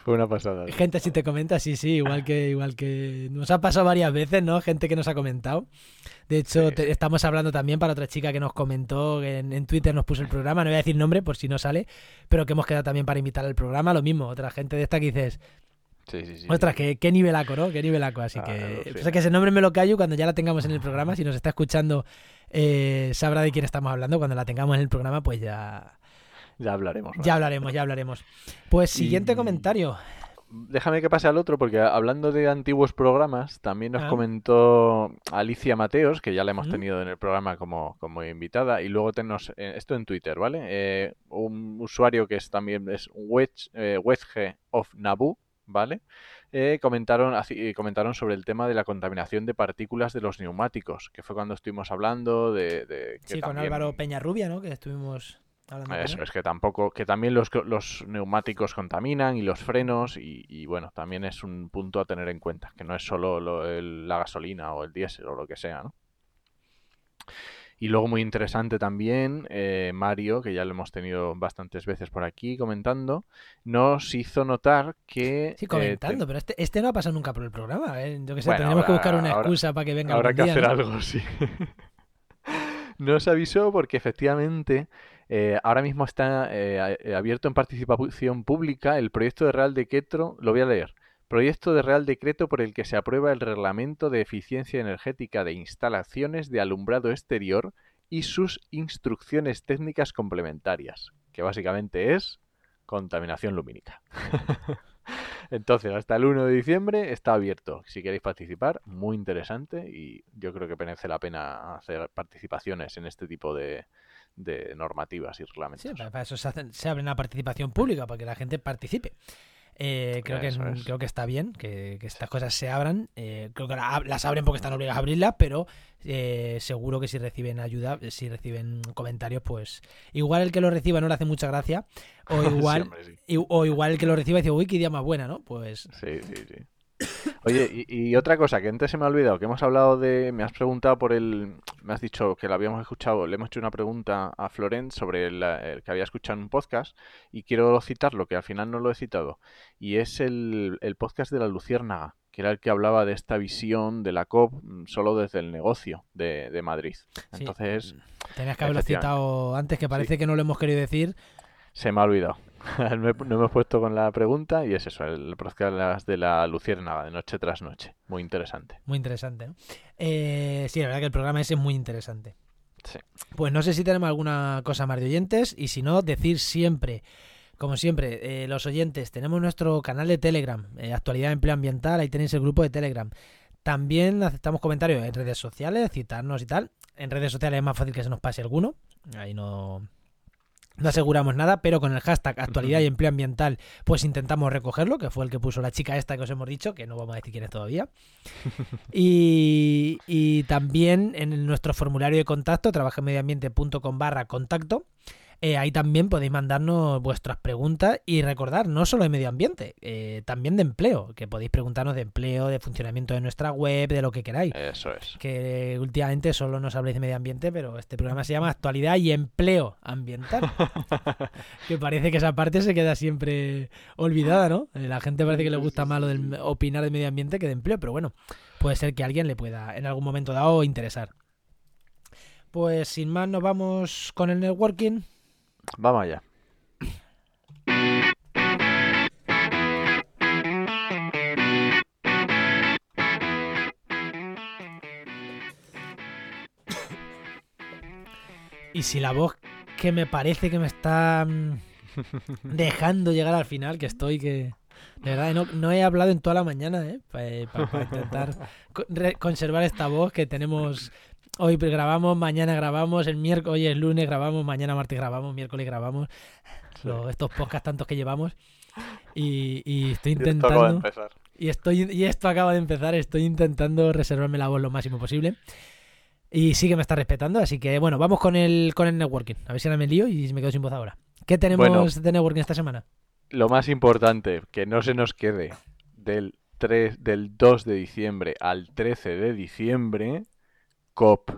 S3: Fue una pasada.
S2: Gente así te comenta, sí, sí, igual que, igual que nos ha pasado varias veces, ¿no? Gente que nos ha comentado. De hecho,
S3: Sí,
S2: te- estamos hablando también para otra chica que nos comentó, que en, en Twitter nos puso el programa, no voy a decir nombre por si no sale, pero que hemos quedado también para invitar al programa, lo mismo, otra gente de esta que dices,
S3: Sí, sí, sí.
S2: ostras, qué, qué nivelaco, ¿no? Qué nivelaco, así
S3: Ah,
S2: que, pues es que ese nombre me lo callo cuando ya la tengamos en el programa, si nos está escuchando, eh, sabrá de quién estamos hablando, cuando la tengamos en el programa, pues ya,
S3: Ya hablaremos.
S2: ya hablaremos, ya hablaremos. Pues siguiente
S3: Y-
S2: comentario.
S3: Déjame que pase al otro, porque hablando de antiguos programas, también nos
S2: Ah.
S3: comentó Alicia Mateos, que ya la hemos
S2: Mm.
S3: tenido en el programa como, como invitada, y luego tenemos eh, esto en Twitter, ¿vale? Eh, un usuario que es también es Wedge, eh, Wedge of Nabu, ¿vale? Eh, comentaron, así- comentaron sobre el tema de la contaminación de partículas de los neumáticos, que fue cuando estuvimos hablando de, de que
S2: Sí, con Álvaro Peñarrubia, ¿no? Que estuvimos
S3: eso es que tampoco, que también los, los neumáticos contaminan y los frenos y, y, bueno, también es un punto a tener en cuenta, que no es solo lo- el- la gasolina o el diésel o lo que sea, ¿no? Y luego muy interesante también, eh, Mario, que ya lo hemos tenido bastantes veces por aquí comentando, nos hizo notar que...
S2: Sí,
S3: eh,
S2: comentando,
S3: te-
S2: pero este, este no ha pasado nunca por el programa. ¿eh? Yo que sé,
S3: Bueno,
S2: tendremos que buscar una
S3: ahora-
S2: excusa para que venga
S3: Habrá que
S2: día,
S3: hacer
S2: ¿no?
S3: algo, sí. Nos avisó porque efectivamente eh, ahora mismo está eh, abierto en participación pública el proyecto de Real Decreto, lo voy a leer, proyecto de Real Decreto por el que se aprueba el Reglamento de Eficiencia Energética de Instalaciones de Alumbrado Exterior y sus instrucciones técnicas complementarias, que básicamente es contaminación lumínica. Entonces, hasta el 1 de diciembre está abierto. Si queréis participar, muy interesante y yo creo que merece la pena hacer participaciones en este tipo de, de normativas y reglamentos.
S2: Sí, para, eso se, hacen- se abre una participación pública, para que la gente participe. Eh, creo, que,
S3: es.
S2: creo que está bien que, que estas cosas se abran. Eh, creo que la- las abren porque están obligadas a abrirlas, pero eh, seguro que si reciben ayuda, si reciben comentarios, pues igual el que lo reciba no le hace mucha gracia, o
S3: Sí,
S2: igual,
S3: hombre, sí.
S2: y- o igual el que lo reciba dice, uy, qué idea más buena, ¿no? Pues
S3: Sí, sí, sí. Oye, y, y otra cosa que antes se me ha olvidado, que hemos hablado de, me has preguntado por el, me has dicho que lo habíamos escuchado, le hemos hecho una pregunta a Florent sobre el, el que había escuchado en un podcast y quiero citarlo, que al final no lo he citado, y es el, el podcast de la Luciérnaga, que era el que hablaba de esta visión de la COP mm, solo desde el negocio de, de Madrid.
S2: sí,
S3: Entonces,
S2: tenías que haberlo citado antes, que parece que no lo hemos querido decir.
S3: se me ha olvidado. no, he- no me he puesto con la pregunta y es eso, el podcast de la Luciérnaga, de noche tras noche. Muy interesante.
S2: Muy interesante, ¿no? Eh, sí, la verdad que el programa ese es muy interesante.
S3: Sí.
S2: Pues no sé si tenemos alguna cosa más de oyentes y si no, decir siempre, como siempre, eh, los oyentes, tenemos nuestro canal de Telegram, eh, Actualidad Empleo Ambiental, ahí tenéis el grupo de Telegram. También aceptamos comentarios en redes sociales, citarnos y tal. En redes sociales es más fácil que se nos pase alguno. Ahí no, no aseguramos nada, pero con el hashtag actualidad y empleo ambiental, pues intentamos recogerlo, que fue el que puso la chica esta que os hemos dicho, que no vamos a decir quién es todavía. Y, y también en nuestro formulario de contacto, trabajamediambiente.com barra contacto, eh, ahí también podéis mandarnos vuestras preguntas y recordar, no solo de medio ambiente, eh, también de empleo, que podéis preguntarnos de empleo, de funcionamiento de nuestra web, de lo que queráis.
S3: Eso es.
S2: Que últimamente solo nos habléis de medio ambiente, pero este programa se llama Actualidad y Empleo Ambiental. que parece que esa parte se queda siempre olvidada, ¿no? Eh, La gente parece que le gusta más lo del opinar de medio ambiente que de empleo, pero bueno, puede ser que a alguien le pueda en algún momento dado interesar. Pues sin más nos vamos con el networking.
S3: Vamos allá.
S2: Y si la voz que me parece que me está dejando llegar al final, que estoy que... De verdad, no, no he hablado en toda la mañana, ¿eh? Para intentar conservar esta voz que tenemos... Hoy grabamos, mañana grabamos, el miércoles, hoy es lunes grabamos, mañana martes grabamos, miércoles grabamos. Estos podcasts tantos que llevamos. Y, y estoy
S3: Y esto acaba de
S2: intentando...
S3: empezar.
S2: Y, estoy, y esto acaba de empezar, estoy intentando reservarme la voz lo máximo posible. Y sí que me está respetando, así que bueno, vamos con el, con el networking. A ver si ahora me lío y me quedo sin voz ahora. ¿Qué tenemos
S3: Bueno.
S2: de networking esta semana?
S3: Lo más importante, que no se nos quede del 3, del 2 de diciembre al 13 de diciembre, COP.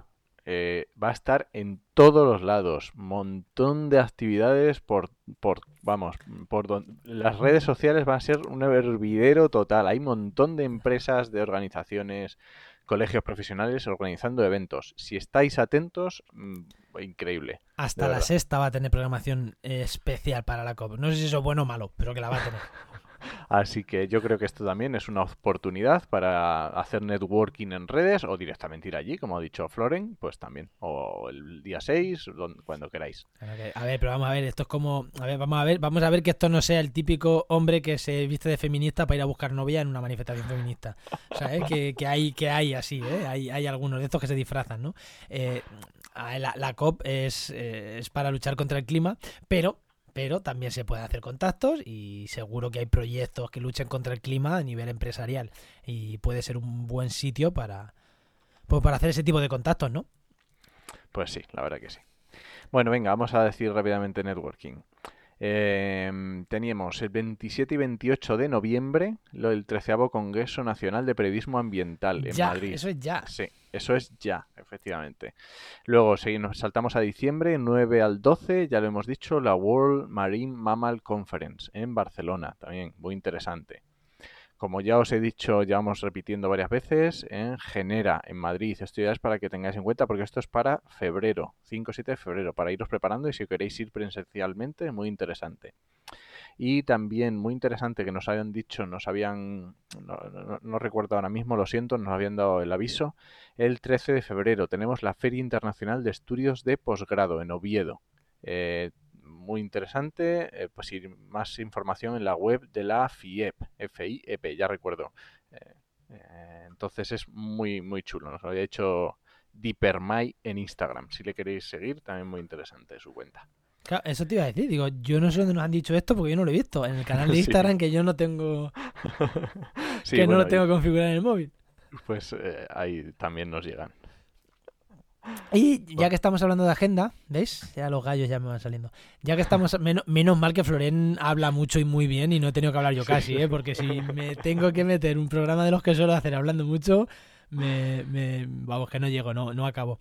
S3: eh, va a estar en todos los lados. Montón de actividades por, por vamos, por don- las redes sociales van a ser un hervidero total. Hay montón de empresas, de organizaciones, colegios profesionales organizando eventos. Si estáis atentos, mm, increíble.
S2: Hasta la sexta va a tener programación eh, especial para la COP. No sé si eso es bueno o malo, pero que la va a tener.
S3: Así que yo creo que esto también es una oportunidad para hacer networking en redes o directamente ir allí, como ha dicho Floren, pues también. O el día 6, don- cuando queráis.
S2: A ver, pero vamos a ver, esto es como, a ver, vamos a ver, vamos a ver que esto no sea el típico hombre que se viste de feminista para ir a buscar novia en una manifestación feminista. ¿Sabes? Que, que hay, que hay así, ¿eh? Hay, hay algunos de estos que se disfrazan, ¿no? Eh, la, la COP es, eh, es para luchar contra el clima, pero pero también se pueden hacer contactos y seguro que hay proyectos que luchen contra el clima a nivel empresarial y puede ser un buen sitio para pues para hacer ese tipo de contactos, ¿no?
S3: Pues sí, la verdad que sí. Bueno, venga, vamos a decir rápidamente networking. Em, teníamos el 27 y 28 de noviembre lo del 13 Congreso Nacional de Periodismo Ambiental en
S2: ya,
S3: Madrid.
S2: eso es ya.
S3: Sí, eso es ya, efectivamente. Luego seguimos, saltamos a diciembre, 9 al 12, ya lo hemos dicho, la World Marine Mammal Conference en Barcelona, también muy interesante. Como ya os he dicho, ya vamos repitiendo varias veces, en Genera, en Madrid. Esto ya es para que tengáis en cuenta porque esto es para febrero, 5-7 de febrero, para iros preparando y si queréis ir presencialmente, muy interesante. Y también muy interesante que nos habían dicho, nos habían, no, no- no recuerdo ahora mismo, lo siento, nos habían dado el aviso, el 13 de febrero tenemos la Feria Internacional de Estudios de Posgrado en Oviedo. Eh, muy interesante, eh, pues ir más información en la web de la FIEP, FIEP, ya recuerdo. Eh, eh, entonces es muy, muy chulo, nos lo había hecho Dipermai en Instagram, si le queréis seguir, también muy interesante su cuenta.
S2: Claro, eso te iba a decir, digo, yo no sé dónde nos han dicho esto porque yo no lo he visto. En el canal de
S3: Sí.
S2: Instagram que yo no tengo,
S3: Sí,
S2: que no lo tengo configurado en el móvil.
S3: pues eh, ahí también nos llegan.
S2: Y ya que estamos hablando de agenda, ¿veis? Ya los gallos ya me van saliendo. Ya que estamos, menos, menos mal que Floren habla mucho y muy bien y no he tenido que hablar yo casi, ¿eh? Porque si me tengo que meter un programa de los que suelo hacer hablando mucho, me, me- vamos, que no llego, no, no acabo.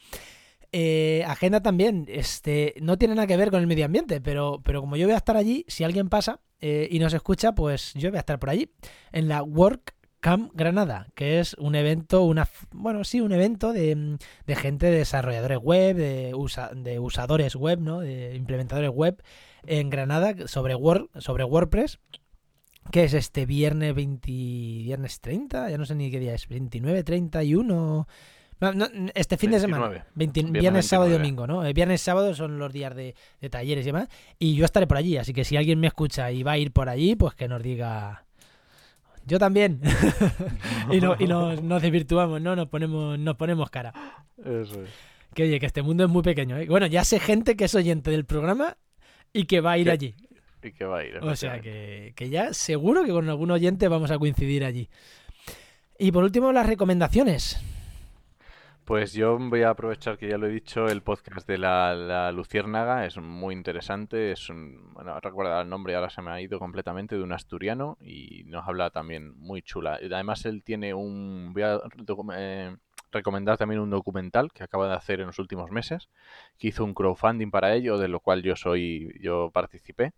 S2: Eh, agenda también, este, no tiene nada que ver con el medio ambiente, pero, pero como yo voy a estar allí, si alguien pasa eh, y nos escucha, pues yo voy a estar por allí, en la Work Camp Granada, que es un evento, una, bueno, sí, un evento de, mm, de gente, de desarrolladores web, de, usa- de usadores web, ¿no? De implementadores web en Granada sobre, Word, sobre WordPress, que es este viernes 20, viernes 30, ya no sé ni qué día es, 29, 31, no, no, este fin de semana,
S3: 29.
S2: 20
S3: Viernes
S2: viernes, sábado y
S3: 29.
S2: domingo, ¿no? Eh, Viernes, sábado son los días de, de talleres y demás, y yo estaré por allí, así que si alguien me escucha y va a ir por allí, pues que nos diga... Yo también. y no, y nos, nos desvirtuamos, ¿no? Nos ponemos, nos ponemos cara.
S3: Eso es.
S2: Que oye, que este mundo es muy pequeño, ¿eh? Bueno, ya sé gente que es oyente del programa y que va a ir allí.
S3: Y que va a ir.
S2: O sea que ya seguro que con algún oyente vamos a coincidir allí. Y por último, las recomendaciones.
S3: Pues yo voy a aprovechar que ya lo he dicho, el podcast de la, la Luciérnaga es muy interesante, es un, bueno, recuerda el nombre, ahora se me ha ido completamente, de un asturiano y nos habla también muy chula. Además él tiene un, voy a eh, recomendar también un documental que acaba de hacer en los últimos meses, que hizo un crowdfunding para ello, de lo cual yo soy, yo participé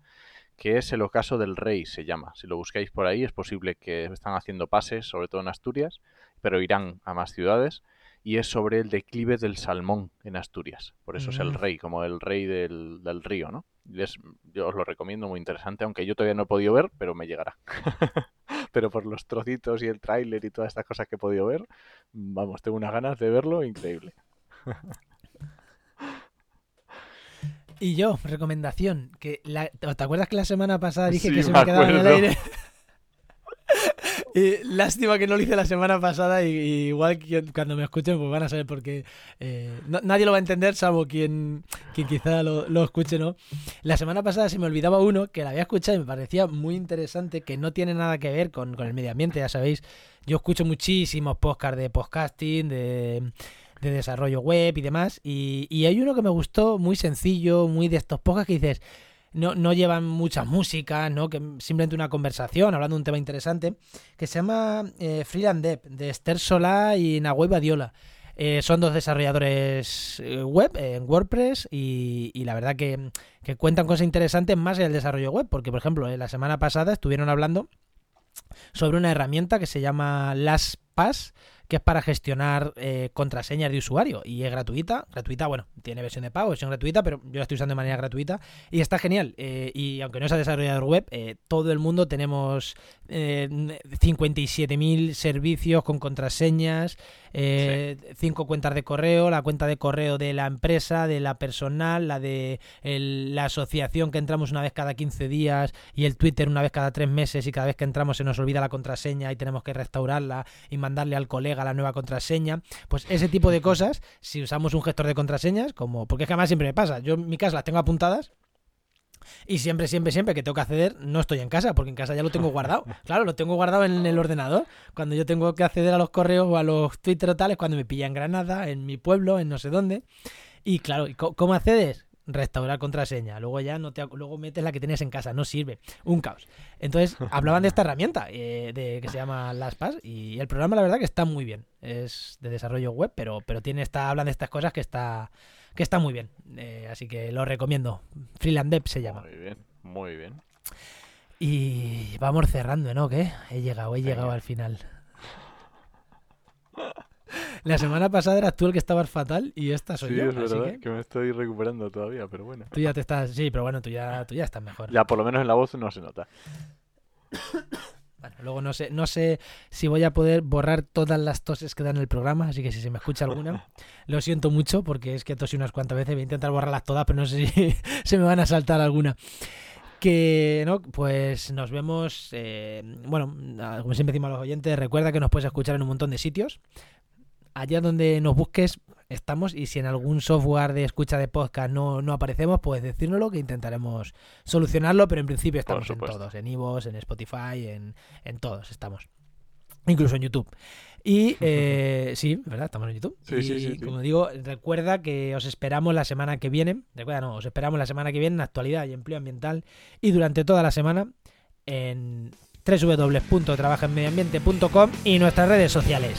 S3: que es el ocaso del rey, se llama. Si lo buscáis por ahí, es posible que están haciendo pases, sobre todo en Asturias, pero irán a más ciudades y es sobre el declive del salmón en Asturias. Por eso es el mm. rey, como el rey del, río, ¿no? yo os lo recomiendo, muy interesante, aunque yo todavía no he podido ver, pero me llegará. pero por los trocitos y el tráiler y todas estas cosas que he podido ver, vamos, tengo unas ganas de verlo increíble.
S2: Y yo, recomendación, que ¿te acuerdas que la semana pasada dije que se me, quedaba en el aire? lástima que no lo hice la semana pasada y, igual cuando me escuchen pues van a saber porque eh, nadie lo va a entender salvo quien, quien quizá lo, lo, escuche, ¿no? La semana pasada se me olvidaba uno que la había escuchado y me parecía muy interesante, que no tiene nada que ver con, con el medio ambiente, ya sabéis. Yo escucho muchísimos podcasts de podcasting, de de desarrollo web y demás. Y, y, hay uno que me gustó muy sencillo, muy de estos podcasts que dices, no, no llevan mucha música, ¿no? Que simplemente una conversación, hablando de un tema interesante, que se llama eh, Freeland Dev, de Esther Solá y Nahuel Badiola. Eh, son dos desarrolladores eh, web en WordPress y, la verdad que, que, cuentan cosas interesantes más en el desarrollo web, porque por ejemplo, la semana pasada estuvieron hablando sobre una herramienta que se llama LastPass, que es para gestionar eh, contraseñas de usuario y es gratuita. Gratuita, bueno, tiene versión de pago, versión gratuita, pero yo la estoy usando de manera gratuita y está genial. Eh, y aunque no sea desarrollador web, eh, todo el mundo tenemos 57.000 servicios con contraseñas, cinco cuentas de correo, la cuenta de correo de la empresa, de la personal, la de la asociación que entramos una vez cada 15 días y el Twitter una vez cada tres meses y cada vez que entramos se nos olvida la contraseña y tenemos que restaurarla y mandarle al colega la nueva contraseña, pues ese tipo de cosas, si usamos un gestor de contraseñas, como, porque es que además siempre me pasa, yo en mi casa las tengo apuntadas, y siempre, siempre, siempre que tengo que acceder, no estoy en casa, porque en casa ya lo tengo guardado. Claro, lo tengo guardado en el ordenador. Cuando yo tengo que acceder a los correos o a los Twitter o tales, cuando me pilla en Granada, en mi pueblo, en no sé dónde. Y claro, ¿cómo accedes? restaurar contraseña, luego ya no te luego metes la que tienes en casa, no sirve, un caos. Entonces hablaban de esta herramienta eh, de que se llama LastPass y el programa la verdad que está muy bien, es de desarrollo web, pero pero tiene esta hablan de estas cosas que está que está muy bien, eh, así que lo recomiendo. Freeland Dev se llama.
S3: Muy bien, muy bien.
S2: Y vamos cerrando, ¿no? ¿Qué? He llegado, he llegado al final. La semana pasada eras tú el que estabas fatal y esta soy
S3: sí,
S2: yo.
S3: es verdad que... me estoy recuperando todavía, pero bueno.
S2: Tú ya te estás, sí, pero bueno, tú ya, tú ya estás mejor.
S3: Ya, por lo menos en la voz no se nota.
S2: Bueno, luego no sé, no sé si voy a poder borrar todas las toses que dan en el programa, así que si se me escucha alguna, lo siento mucho porque es que tosí unas cuantas veces, voy a intentar borrarlas todas, pero no sé si se me van a saltar alguna. Que no pues nos vemos eh, bueno como siempre decimos a los oyentes recuerda que nos puedes escuchar en un montón de sitios. Allá donde nos busques estamos y si en algún software de escucha de podcast no, no aparecemos, pues decírnoslo que intentaremos solucionarlo, pero en principio estamos en todos, en Ivos, en Spotify, en, en todos estamos. Incluso en YouTube. Y eh, sí, ¿verdad? Estamos en YouTube.
S3: Sí, sí, sí,
S2: como digo, recuerda que os esperamos la semana que viene. Recuerda, no, os esperamos la semana que viene en actualidad y empleo ambiental. Y durante toda la semana en www.trabajenmedioambiente.com y nuestras redes sociales.